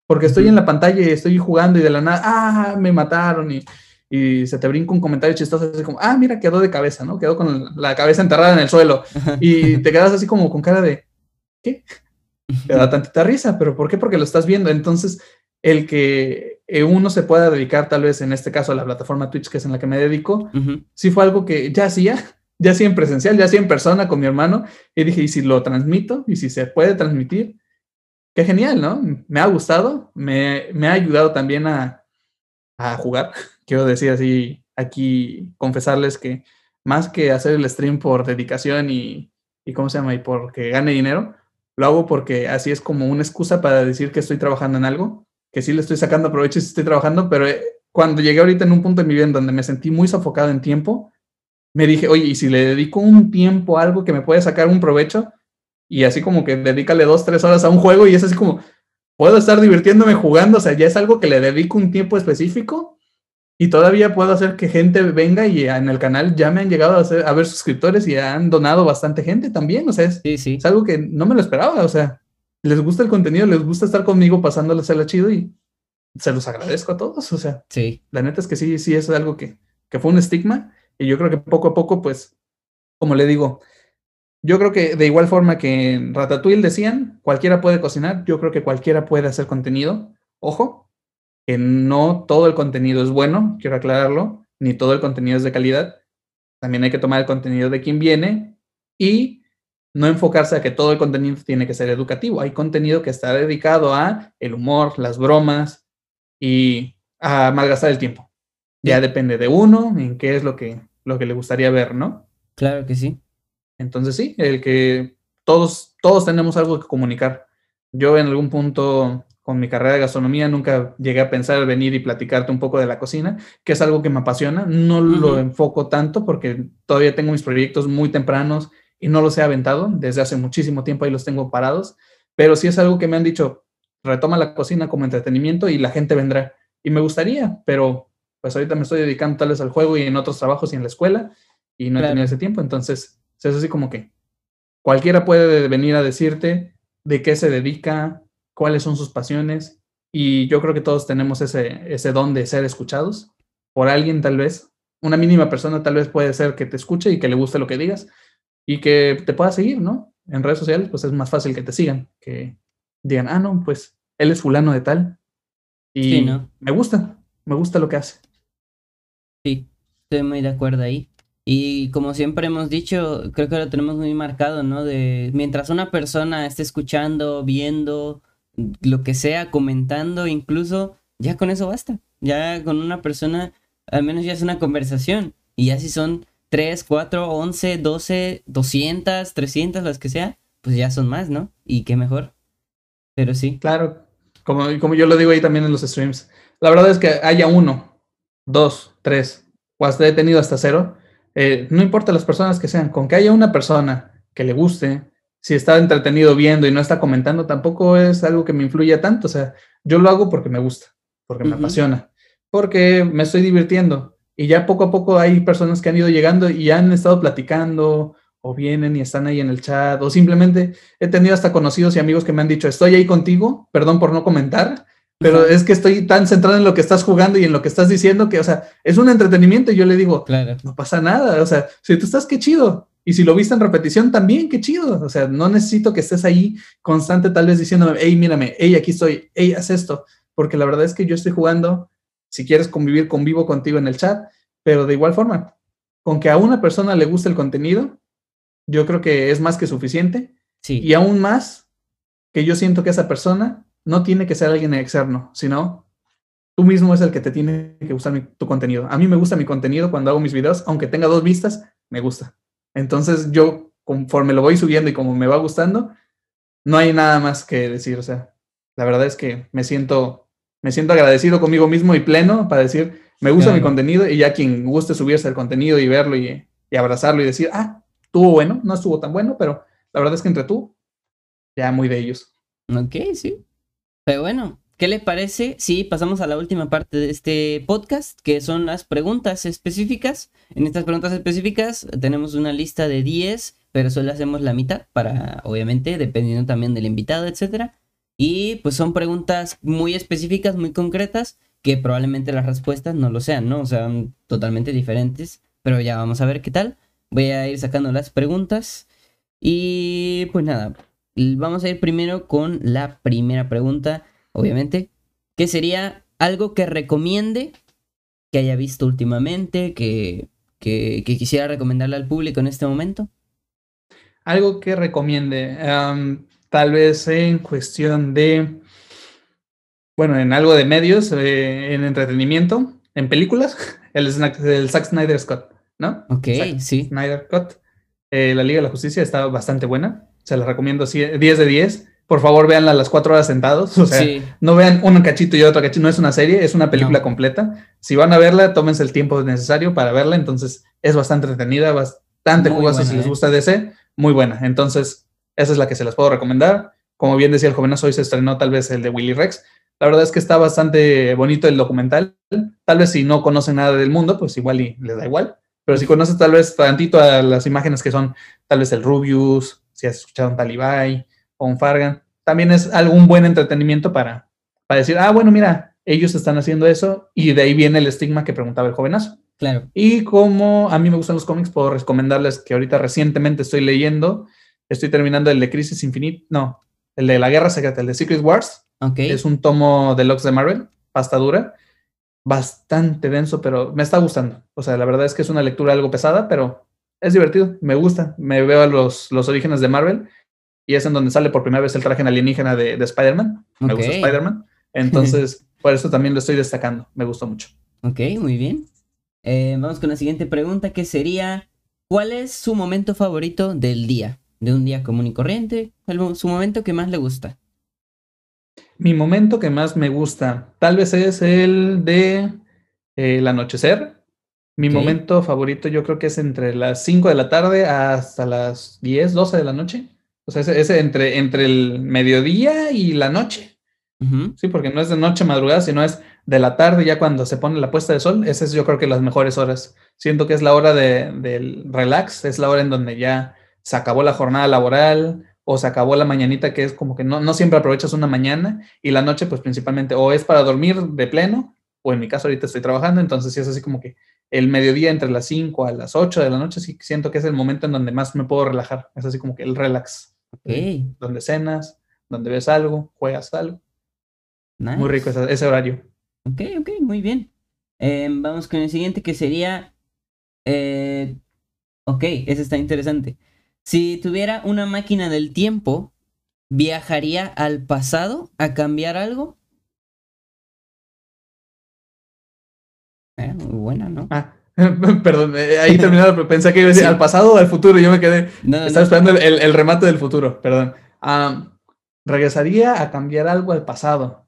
Porque estoy en la pantalla y estoy jugando y de la nada, ah, me mataron y, y se te brinca un comentario chistoso, así como, ah, mira, quedó de cabeza, ¿no? Quedó con la cabeza enterrada en el suelo. Y te quedas así como con cara de, ¿qué? te da tantita risa, pero ¿por qué? Porque lo estás viendo. Entonces, el que eh, uno se pueda dedicar, tal vez en este caso a la plataforma Twitch, que es en la que me dedico, sí fue algo que ya hacía, ya hacía en presencial, ya hacía en persona con mi hermano, y dije, ¿y si lo transmito? ¿Y si se puede transmitir? Qué genial, ¿no? Me ha gustado, me, me ha ayudado también a, a jugar. Quiero decir así, aquí confesarles que más que hacer el stream por dedicación y, y ¿cómo se llama? Y porque gane dinero, lo hago porque así es como una excusa para decir que estoy trabajando en algo, que sí le estoy sacando provecho y estoy trabajando, pero eh, cuando llegué ahorita en un punto de mi vida en donde me sentí muy sofocado en tiempo, me dije, oye, ¿y si le dedico un tiempo a algo que me puede sacar un provecho? Y así como que dedícale dos, tres horas a un juego y es así como, puedo estar divirtiéndome jugando, o sea, ya es algo que le dedico un tiempo específico y todavía puedo hacer que gente venga y en el canal ya me han llegado a, a ver suscriptores y han donado bastante gente también. O sea, es, es, algo que no me lo esperaba. O sea, les gusta el contenido, les gusta estar conmigo pasándoles el chido y se los agradezco a todos. O sea, sí. la neta es que sí, sí es algo que, que fue un estigma y yo creo que poco a poco, pues, como le digo, yo creo que de igual forma que en Ratatouille decían, cualquiera puede cocinar, yo creo que cualquiera puede hacer contenido. Ojo, que no todo el contenido es bueno, quiero aclararlo, ni todo el contenido es de calidad. También hay que tomar el contenido de quien viene y no enfocarse a que todo el contenido tiene que ser educativo. Hay contenido que está dedicado a el humor, las bromas y a malgastar el tiempo. Ya depende de uno en qué es lo que, lo que le gustaría ver, ¿no? Claro que sí. Entonces sí, el que todos, todos tenemos algo que comunicar. Yo en algún punto con mi carrera de gastronomía nunca llegué a pensar venir y platicarte un poco de la cocina, que es algo que me apasiona. No lo enfoco tanto porque todavía tengo mis proyectos muy tempranos y no los he aventado. Desde hace muchísimo tiempo ahí los tengo parados, pero sí es algo que me han dicho, retoma la cocina como entretenimiento y la gente vendrá. Y me gustaría, pero pues ahorita me estoy dedicando tal vez al juego y en otros trabajos y en la escuela y no he tenido ese tiempo. Entonces, es así como que cualquiera puede venir a decirte de qué se dedica, cuáles son sus pasiones, y yo creo que todos tenemos ese, ese don de ser escuchados por alguien tal vez. Una mínima persona tal vez puede ser que te escuche y que le guste lo que digas y que te pueda seguir, ¿no? En redes sociales, pues es más fácil que te sigan, que digan, ah, no, pues él es fulano de tal. Y me gusta, me gusta lo que hace. Sí, estoy muy de acuerdo ahí. Y como siempre hemos dicho, creo que lo tenemos muy marcado, ¿no? De mientras una persona esté escuchando, viendo, lo que sea, comentando, incluso, ya con eso basta. Ya con una persona, al menos ya es una conversación. Y ya si son 3, 4, 11, 12, 200, 300, las que sea, pues ya son más, ¿no? Y qué mejor. Pero sí. Claro, como, como yo lo digo ahí también en los streams. La verdad es que haya uno, dos, tres, o hasta he tenido hasta cero eh, no importa las personas que sean, con que haya una persona que le guste, si está entretenido viendo y no está comentando, tampoco es algo que me influya tanto. O sea, yo lo hago porque me gusta, porque me apasiona, porque me estoy divirtiendo. Y ya poco a poco hay personas que han ido llegando y han estado platicando o vienen y están ahí en el chat o simplemente he tenido hasta conocidos y amigos que me han dicho, estoy ahí contigo, perdón por no comentar, pero es que estoy tan centrado en lo que estás jugando y en lo que estás diciendo que, o sea, es un entretenimiento y yo le digo, claro. no pasa nada, o sea, si tú estás, qué chido. Y si lo viste en repetición, también, qué chido. O sea, no necesito que estés ahí constante tal vez diciéndome, hey, mírame, hey, aquí estoy, hey, haz esto. Porque la verdad es que yo estoy jugando, si quieres convivir, convivo contigo en el chat, pero de igual forma, con que a una persona le guste el contenido, yo creo que es más que suficiente. Sí. Y aún más que yo siento que esa persona no tiene que ser alguien externo, sino tú mismo es el que te tiene que gustar tu contenido. A mí me gusta mi contenido cuando hago mis videos, aunque tenga dos vistas, me gusta. Entonces yo, conforme lo voy subiendo y como me va gustando, no hay nada más que decir. O sea, la verdad es que me siento, me siento agradecido conmigo mismo y pleno para decir, me gusta mi contenido y ya quien guste subirse al contenido y verlo y, y abrazarlo y decir, ah, estuvo bueno, no estuvo tan bueno, pero la verdad es que entre tú, ya muy de ellos. Ok, sí. Pero bueno, ¿qué le parece si pasamos a la última parte de este podcast, que son las preguntas específicas? En estas preguntas específicas tenemos una lista de 10, pero solo hacemos la mitad para, obviamente, dependiendo también del invitado, etcétera. Y pues son preguntas muy específicas, muy concretas, que probablemente las respuestas no lo sean, ¿no? O sea, totalmente diferentes. Pero ya vamos a ver qué tal. Voy a ir sacando las preguntas. Y pues nada, Vamos a ir primero con la primera pregunta, obviamente, que sería algo que recomiende, que haya visto últimamente, que, que, quisiera recomendarle al público en este momento. Algo que recomiende, tal vez en cuestión de, bueno, en algo de medios, eh, en entretenimiento, en películas, el, el Zack Snyder Scott, ¿no? Ok, sí. Snyder Scott. Eh, la Liga de la Justicia está bastante buena se la recomiendo 10 de 10. Por favor, véanla las 4 horas sentados. O sea, no vean un cachito y otro cachito. No es una serie, es una película completa. Si van a verla, tómense el tiempo necesario para verla. Entonces, es bastante entretenida, bastante jugosa si les ¿eh? gusta DC. Muy buena. Entonces, esa es la que se las puedo recomendar. Como bien decía el jovenazo, hoy se estrenó tal vez el de Willy Rex. La verdad es que está bastante bonito el documental. Tal vez si no conocen nada del mundo, pues igual y les da igual. Pero si conoces tal vez tantito a las imágenes que son tal vez el Rubius, si has escuchado un Talibay o un Fargan, también es algún buen entretenimiento para, para decir, ah, bueno, mira, ellos están haciendo eso y de ahí viene el estigma que preguntaba el jovenazo. Claro. Y como a mí me gustan los cómics, puedo recomendarles que ahorita recientemente estoy leyendo, estoy terminando el de Crisis Infinite, no, el de la Guerra Secreta, el de Secret Wars. Ok. Es un tomo deluxe de Marvel, pasta dura, bastante denso, pero me está gustando. O sea, la verdad es que es una lectura algo pesada, pero es divertido, me gusta. Me veo a los, los orígenes de Marvel y es en donde sale por primera vez el traje alienígena de, de Spider-Man. Me gusta. Spider-Man. Entonces, por eso también lo estoy destacando. Me gustó mucho. Ok, muy bien. Eh, vamos con la siguiente pregunta que sería, ¿cuál es su momento favorito del día? De un día común y corriente, ¿cuál mo- su momento que más le gusta? Mi momento que más me gusta, tal vez es el de eh, el anochecer. Mi momento favorito yo creo que es entre las 5 de la tarde hasta las 10, 12 de la noche. O sea, ese, ese entre, entre el mediodía y la noche. Sí, porque no es de noche madrugada, sino es de la tarde ya cuando se pone la puesta de sol. Ese es yo creo que las mejores horas. Siento que es la hora de- del relax, es la hora en donde ya se acabó la jornada laboral o se acabó la mañanita, que es como que no, no siempre aprovechas una mañana y la noche pues principalmente o es para dormir de pleno o en mi caso ahorita estoy trabajando, entonces sí es así como que el mediodía entre las 5 a las 8 de la noche sí siento que es el momento en donde más me puedo relajar. Es así como que el relax, Ok, donde cenas, donde ves algo, juegas algo. Muy rico ese, ese horario. Ok, ok, muy bien. Em, vamos con el siguiente que sería... eh, ok, ese está interesante. Si tuviera una máquina del tiempo, ¿viajaría al pasado a cambiar algo? Eh, muy buena, ¿no? Ah, perdón, eh, ahí terminado, pero pensé que iba a decir Sí. al pasado o al futuro. y Yo me quedé, No, no, estaba esperando el, el- el remate del futuro, perdón. ¿Regresaría a cambiar algo al pasado?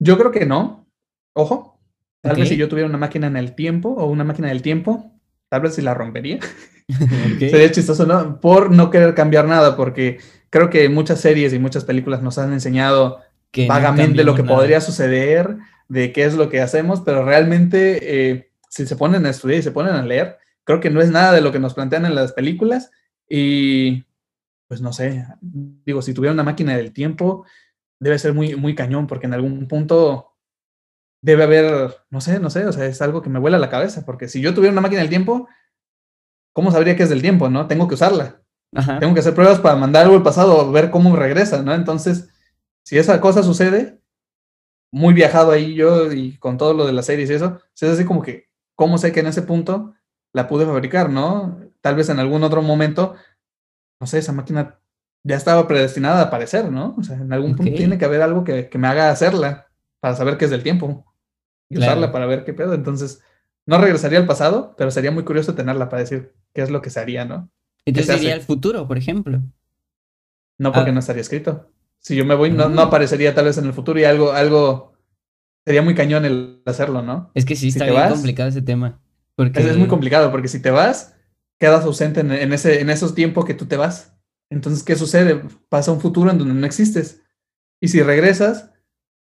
Yo creo que no. Ojo, tal vez si yo tuviera una máquina en el tiempo o una máquina del tiempo, tal vez si la rompería. Sería chistoso, ¿no? Por no querer cambiar nada, porque creo que muchas series y muchas películas nos han enseñado Que vagamente lo que nada. podría suceder, de qué es lo que hacemos, pero realmente eh, si se ponen a estudiar y se ponen a leer, creo que no es nada de lo que nos plantean en las películas y pues no sé, digo, si tuviera una máquina del tiempo, debe ser muy, muy cañón, porque en algún punto debe haber, no sé, no sé, o sea, es algo que me vuela la cabeza, porque si yo tuviera una máquina del tiempo, ¿cómo sabría que es del tiempo, no? Tengo que usarla Ajá. tengo que hacer pruebas para mandar algo al pasado, ver cómo regresa, ¿no? Entonces, si esa cosa sucede, muy viajado ahí yo y con todo lo de las series y eso, es así como que, ¿cómo sé que en ese punto la pude fabricar, ¿no? Tal vez en algún otro momento, no sé, esa máquina ya estaba predestinada a aparecer, ¿no? O sea, en algún punto tiene que haber algo que, que me haga hacerla para saber qué es del tiempo y Claro. usarla para ver qué pedo. Entonces, no regresaría al pasado, pero sería muy curioso tenerla para decir qué es lo que se haría, ¿no? Entonces se iría al futuro, por ejemplo. No, porque Ah. no estaría escrito. Si yo me voy, no, no aparecería tal vez en el futuro y algo, algo sería muy cañón el hacerlo, ¿no? Es que sí, Si está te bien vas- complicado ese tema. Porque Es, es muy complicado porque si te vas, quedas ausente en, en ese, en esos tiempos que tú te vas. Entonces, ¿qué sucede? Pasa un futuro en donde no existes. Y si regresas,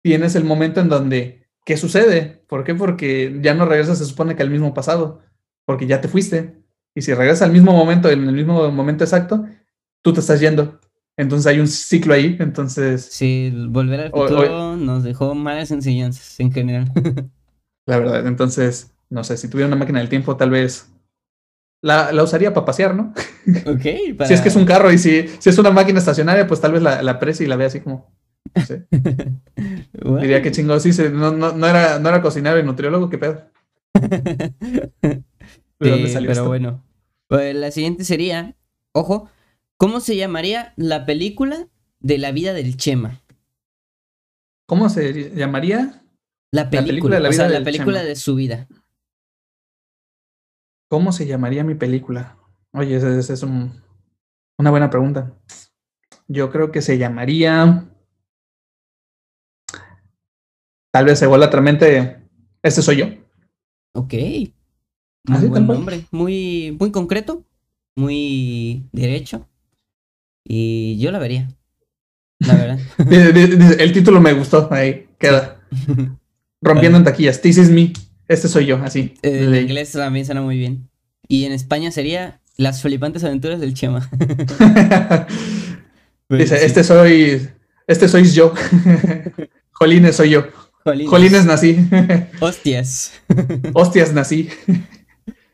tienes el momento en donde, ¿qué sucede? ¿Por qué? Porque ya no regresas, se supone que al mismo pasado, porque ya te fuiste. Y si regresas al mismo momento, en el mismo momento exacto, tú te estás yendo. Entonces hay un ciclo ahí. Entonces, Sí, volver al O- o- futuro nos dejó malas enseñanzas en general. La verdad, entonces, no sé, si tuviera una máquina del tiempo, tal vez la, la usaría para pasear, ¿no? ok, para... Si es que es un carro y si, si es una máquina estacionaria, pues tal vez la, la aprecie y la vea así como. no sé. Bueno. Diría que chingón, sí, se- no, no, no, era, no era cocinero y nutriólogo, qué pedo. ¿De dónde Sí, salió pero esto? bueno. Pues la siguiente sería, ojo, ¿cómo se llamaría la película de la vida del Chema? ¿Cómo se llamaría? La película, película de la o sea, vida la película Chema. de su vida. ¿Cómo se llamaría mi película? Oye, esa esa es un- una buena pregunta. Yo creo que se llamaría. Tal vez ególatramente. Este soy yo. Ok. Muy Así, buen tal cual. nombre. Muy, muy concreto. Muy derecho. Y yo la vería. La verdad. El título me gustó. Ahí queda. Rompiendo en taquillas. This is me. Este soy yo. Así. en Le- inglés también suena muy bien. Y en España sería Las flipantes aventuras del Chema. Pues Dice, sí. este soy. Este sois yo. Jolines soy yo. Jolines, nací. Hostias. Hostias nací.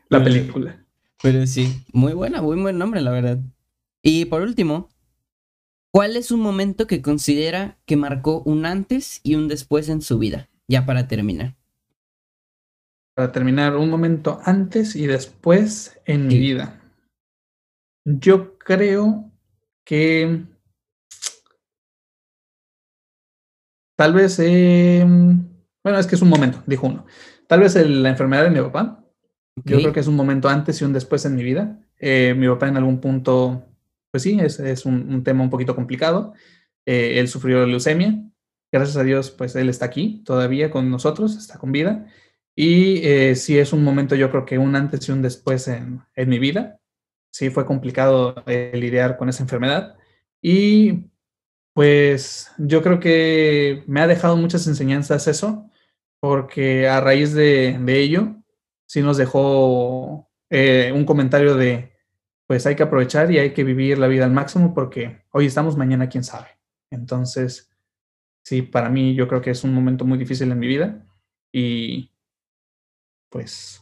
La película. Pero sí, muy buena, muy buen nombre, la verdad. Y por último, ¿cuál es un momento que considera que marcó un antes y un después en su vida? Ya para terminar. Para terminar, un momento antes y después en mi vida. Yo creo que tal vez, eh, bueno, es que es un momento, dijo uno. Tal vez la enfermedad de mi papá. Yo creo que es un momento antes y un después en mi vida. Eh, mi papá en algún punto, pues sí, es, un, tema un poquito complicado. Eh, él sufrió leucemia. Gracias a Dios, pues él está aquí todavía con nosotros, está con vida. Y sí es un momento, yo creo que un antes y un después en, mi vida sí fue complicado eh, lidiar con esa enfermedad. Y pues yo creo que me ha dejado muchas enseñanzas eso, porque a raíz de, ello, sí nos dejó eh, un comentario de, pues hay que aprovechar y hay que vivir la vida al máximo porque hoy estamos, mañana quién sabe. Entonces, sí, para mí yo creo que es un momento muy difícil en mi vida y pues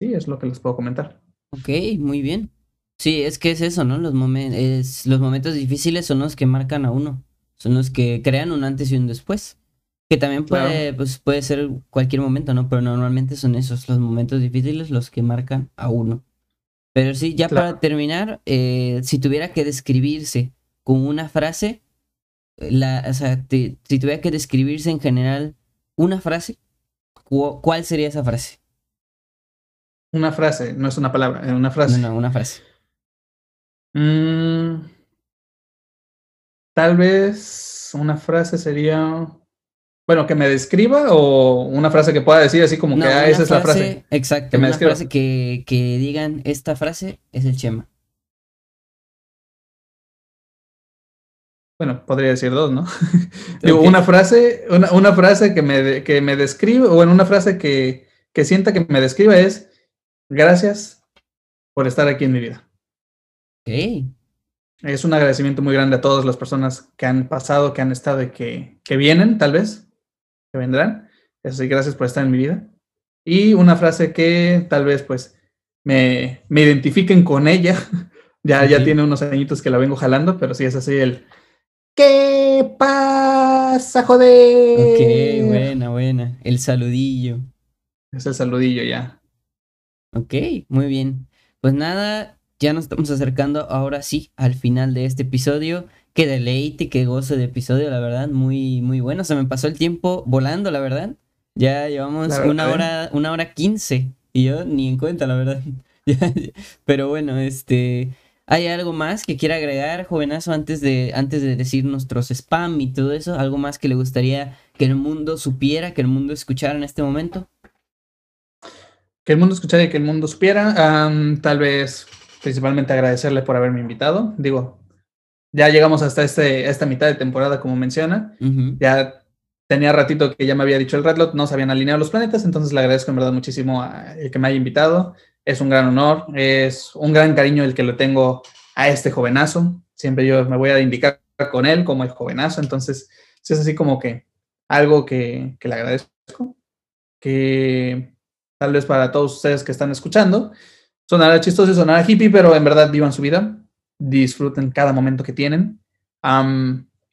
sí, es lo que les puedo comentar. Ok, muy bien. Sí, es que es eso, ¿no? Los, es, los momentos difíciles son los que marcan a uno, son los que crean un antes y un después. Que también puede, pues, puede ser cualquier momento, ¿no? Pero normalmente son esos, los momentos difíciles los que marcan a uno. Pero sí, ya para terminar, eh, si tuviera que describirse con una frase, la, o sea, si tuviera que describirse en general una frase, ¿cuál sería esa frase? Una frase, no es una palabra, es una frase. No, no, una frase. Mm, tal vez una frase sería, bueno, que me describa o una frase que pueda decir así como que ah, esa es la frase. Exacto, que una frase que, que digan esta frase es el Chema. Bueno, podría decir dos, ¿no? Digo, una frase, una, una, frase que me, que me describe, o bueno, una frase que, que sienta que me describa es gracias por estar aquí en mi vida. Es un agradecimiento muy grande a todas las personas que han pasado, que han estado y que, que vienen, tal vez, que vendrán. Eso sí, gracias por estar en mi vida. Y una frase que tal vez, pues, me, me identifiquen con ella. ya, ya tiene unos añitos que la vengo jalando, pero sí es así el ¿Qué pasa, joder? Ok, buena, buena. El saludillo. Es el saludillo ya. Ok, muy bien. Pues nada, ya nos estamos acercando ahora sí al final de este episodio. Qué deleite, qué gozo de episodio, la verdad, muy, muy bueno. Se me pasó el tiempo volando, la verdad. Ya llevamos una hora, una hora quince. Y yo ni en cuenta, la verdad. Pero bueno, este. ¿Hay algo más que quiera agregar, jovenazo, antes de, antes de decir nuestros spam y todo eso? ¿Algo más que le gustaría que el mundo supiera, que el mundo escuchara en este momento? Que el mundo escuchara y que el mundo supiera. tal vez principalmente agradecerle por haberme invitado. Digo, ya llegamos hasta este, esta mitad de temporada, como menciona. Ya tenía ratito que ya me había dicho el Redlot, no se habían alineado los planetas, entonces le agradezco en verdad muchísimo a el que me haya invitado. Es un gran honor, es un gran cariño el que le tengo a este jovenazo. Siempre yo me voy a indicar con él como el jovenazo, entonces es así como que algo que, que le agradezco, que tal vez para todos ustedes que están escuchando, Sonará chistoso y sonará hippie, pero en verdad vivan su vida, disfruten cada momento que tienen,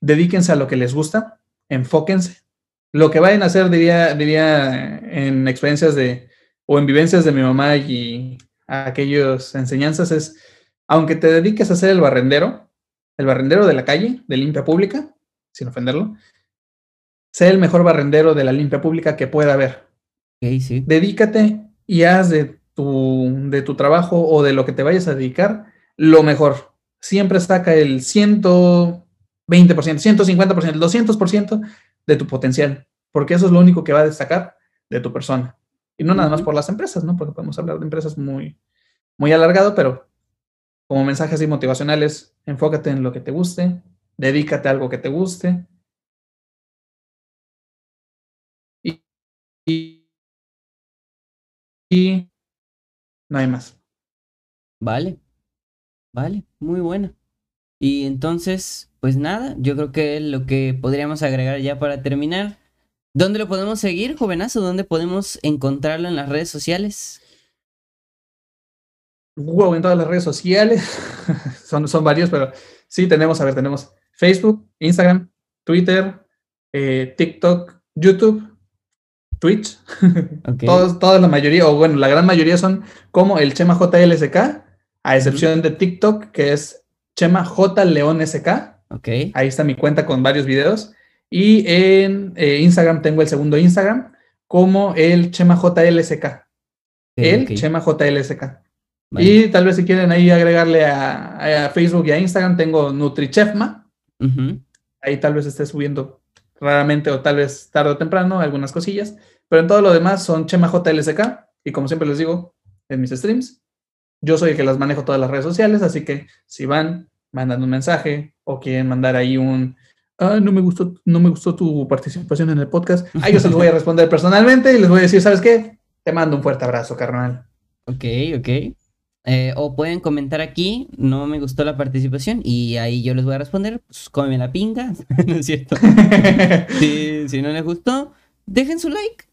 dedíquense a lo que les gusta, enfóquense. Lo que vayan a hacer, diría, diría en experiencias de, o en vivencias de mi mamá y aquellas enseñanzas, es, aunque te dediques a ser el barrendero, el barrendero de la calle, de limpia pública, sin ofenderlo, sé el mejor barrendero de la limpia pública que pueda haber. sí. Dedícate y haz de de tu trabajo o de lo que te vayas a dedicar, lo mejor. Siempre saca el 120%, 150%, el 200% de tu potencial, porque eso es lo único que va a destacar de tu persona. Y no nada más por las empresas, ¿no? Porque podemos hablar de empresas muy, muy alargado, pero como mensajes así motivacionales, enfócate en lo que te guste, dedícate a algo que te guste. y, y no hay más. Vale, vale, muy buena. Y entonces, pues nada, yo creo que lo que podríamos agregar ya para terminar, ¿Dónde lo podemos seguir, jovenazo? ¿Dónde podemos encontrarlo en las redes sociales? Wow, en todas las redes sociales. son, son varios, pero sí tenemos, a ver, tenemos Facebook, Instagram, Twitter, eh, TikTok, YouTube, Twitch. Todos, toda la mayoría, o bueno, la gran mayoría son como el Chema JLSK, a excepción de TikTok, que es Chema J León SK. Okay. Ahí está mi cuenta con varios videos. Y en eh, Instagram tengo el segundo Instagram como el Chema JLSK. el Chema JLSK. Y tal vez si quieren ahí agregarle a, Facebook y a Instagram, tengo NutriChefma. Ahí tal vez esté subiendo raramente o tal vez tarde o temprano algunas cosillas. Pero en todo lo demás son Chema JLSK. Y como siempre les digo en mis streams, yo soy el que las manejo todas las redes sociales. Así que si van, mandan un mensaje o quieren mandar ahí un. Ah, no me gustó, no me gustó tu participación en el podcast. Ahí yo se los voy a responder personalmente y les voy a decir, ¿sabes qué? Te mando un fuerte abrazo, carnal. Ok, ok. Eh, o pueden comentar aquí, no me gustó la participación y ahí yo les voy a responder, pues cómeme la pinga, ¿no es cierto? si, no les gustó, dejen su like,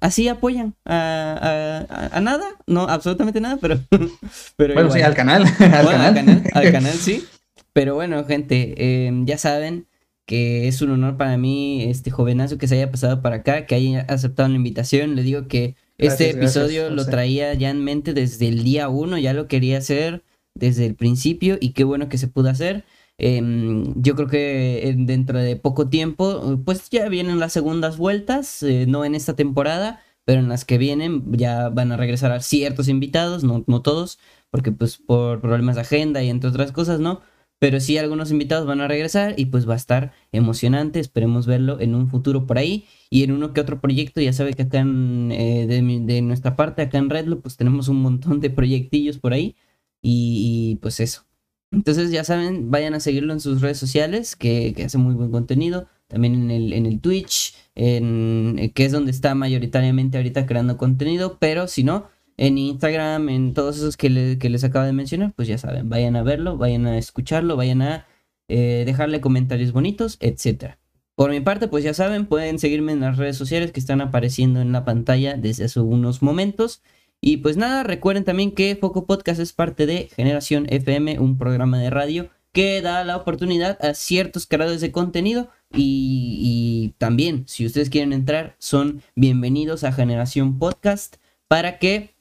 así apoyan a, nada, no, absolutamente nada, pero... pero bueno, sí, al canal, al, canal. al canal. sí. Pero bueno, gente, em, ya saben que es un honor para mí, este jovenazo que se haya pasado para acá, que haya aceptado la invitación, le digo que este episodio lo traía ya en mente desde el día uno, ya lo quería hacer desde el principio y qué bueno que se pudo hacer. Em, yo creo que dentro de poco tiempo, pues ya vienen las segundas vueltas, eh, no en esta temporada, pero en las que vienen ya van a regresar a ciertos invitados, no, no todos, porque pues por problemas de agenda y entre otras cosas, ¿no? Pero sí algunos invitados van a regresar y pues va a estar emocionante. Esperemos verlo en un futuro por ahí. Y en uno que otro proyecto, ya sabe que acá en, eh, de, nuestra parte, acá en Redlo, pues tenemos un montón de proyectillos por ahí. Y, pues eso. Entonces ya saben, vayan a seguirlo en sus redes sociales, que, hace muy buen contenido. También en el, en el Twitch, en, eh, que es donde está mayoritariamente ahorita creando contenido. Pero si no, en Instagram, en todos esos que, les acabo de mencionar, pues ya saben, vayan a verlo, vayan a escucharlo, vayan a eh, dejarle comentarios bonitos, etc. Por mi parte, pues ya saben, pueden seguirme en las redes sociales que están apareciendo en la pantalla desde hace unos momentos. Y pues nada, recuerden también que Foco Podcast es parte de Generación FM, un programa de radio que da la oportunidad a ciertos creadores de contenido y, y, también si ustedes quieren entrar son bienvenidos a Generación Podcast para que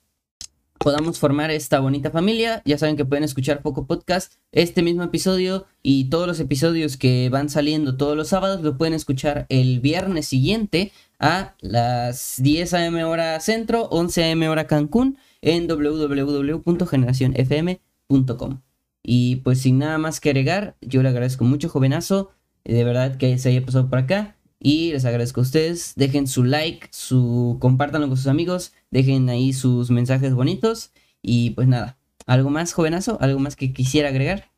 podamos formar esta bonita familia. Ya saben que pueden escuchar Poco Podcast. Este mismo episodio y todos los episodios que van saliendo todos los sábados lo pueden escuchar el viernes siguiente a las 10 a.m. hora centro, 11 a.m. hora Cancún en www.generacionfm.com. Y pues sin nada más que agregar, yo le agradezco mucho, jovenazo, de verdad que se haya pasado por acá. Y les agradezco a ustedes. Dejen su like, su compártanlo con sus amigos. Dejen ahí sus mensajes bonitos. Y pues nada, ¿algo más, jovenazo? ¿Algo más que quisiera agregar?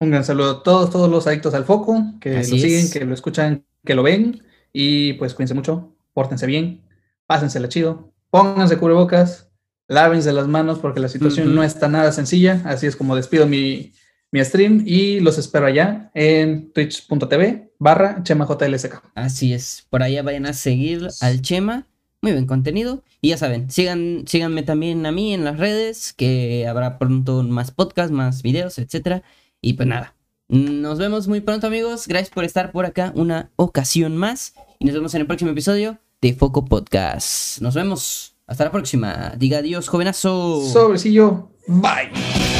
Un gran saludo a todos, todos los adictos al foco, que lo siguen, que lo escuchan, que lo ven. Y pues cuídense mucho, pórtense bien, pásensela chido, pónganse cubrebocas, lávense las manos porque la situación no está nada sencilla. Así es como despido mi, mi stream y los espero allá en twitch.tv barra ChemaJLSK. Así es, por allá vayan a seguir al Chema, muy buen contenido. Y ya saben, sigan, síganme también a mí en las redes, que habrá pronto más podcasts, más videos, etc. Y pues nada, nos vemos muy pronto amigos, gracias por estar por acá una ocasión más. Y nos vemos en el próximo episodio de Foco Podcast. Nos vemos, hasta la próxima. Diga adiós, jovenazo. Sobrecillo, bye.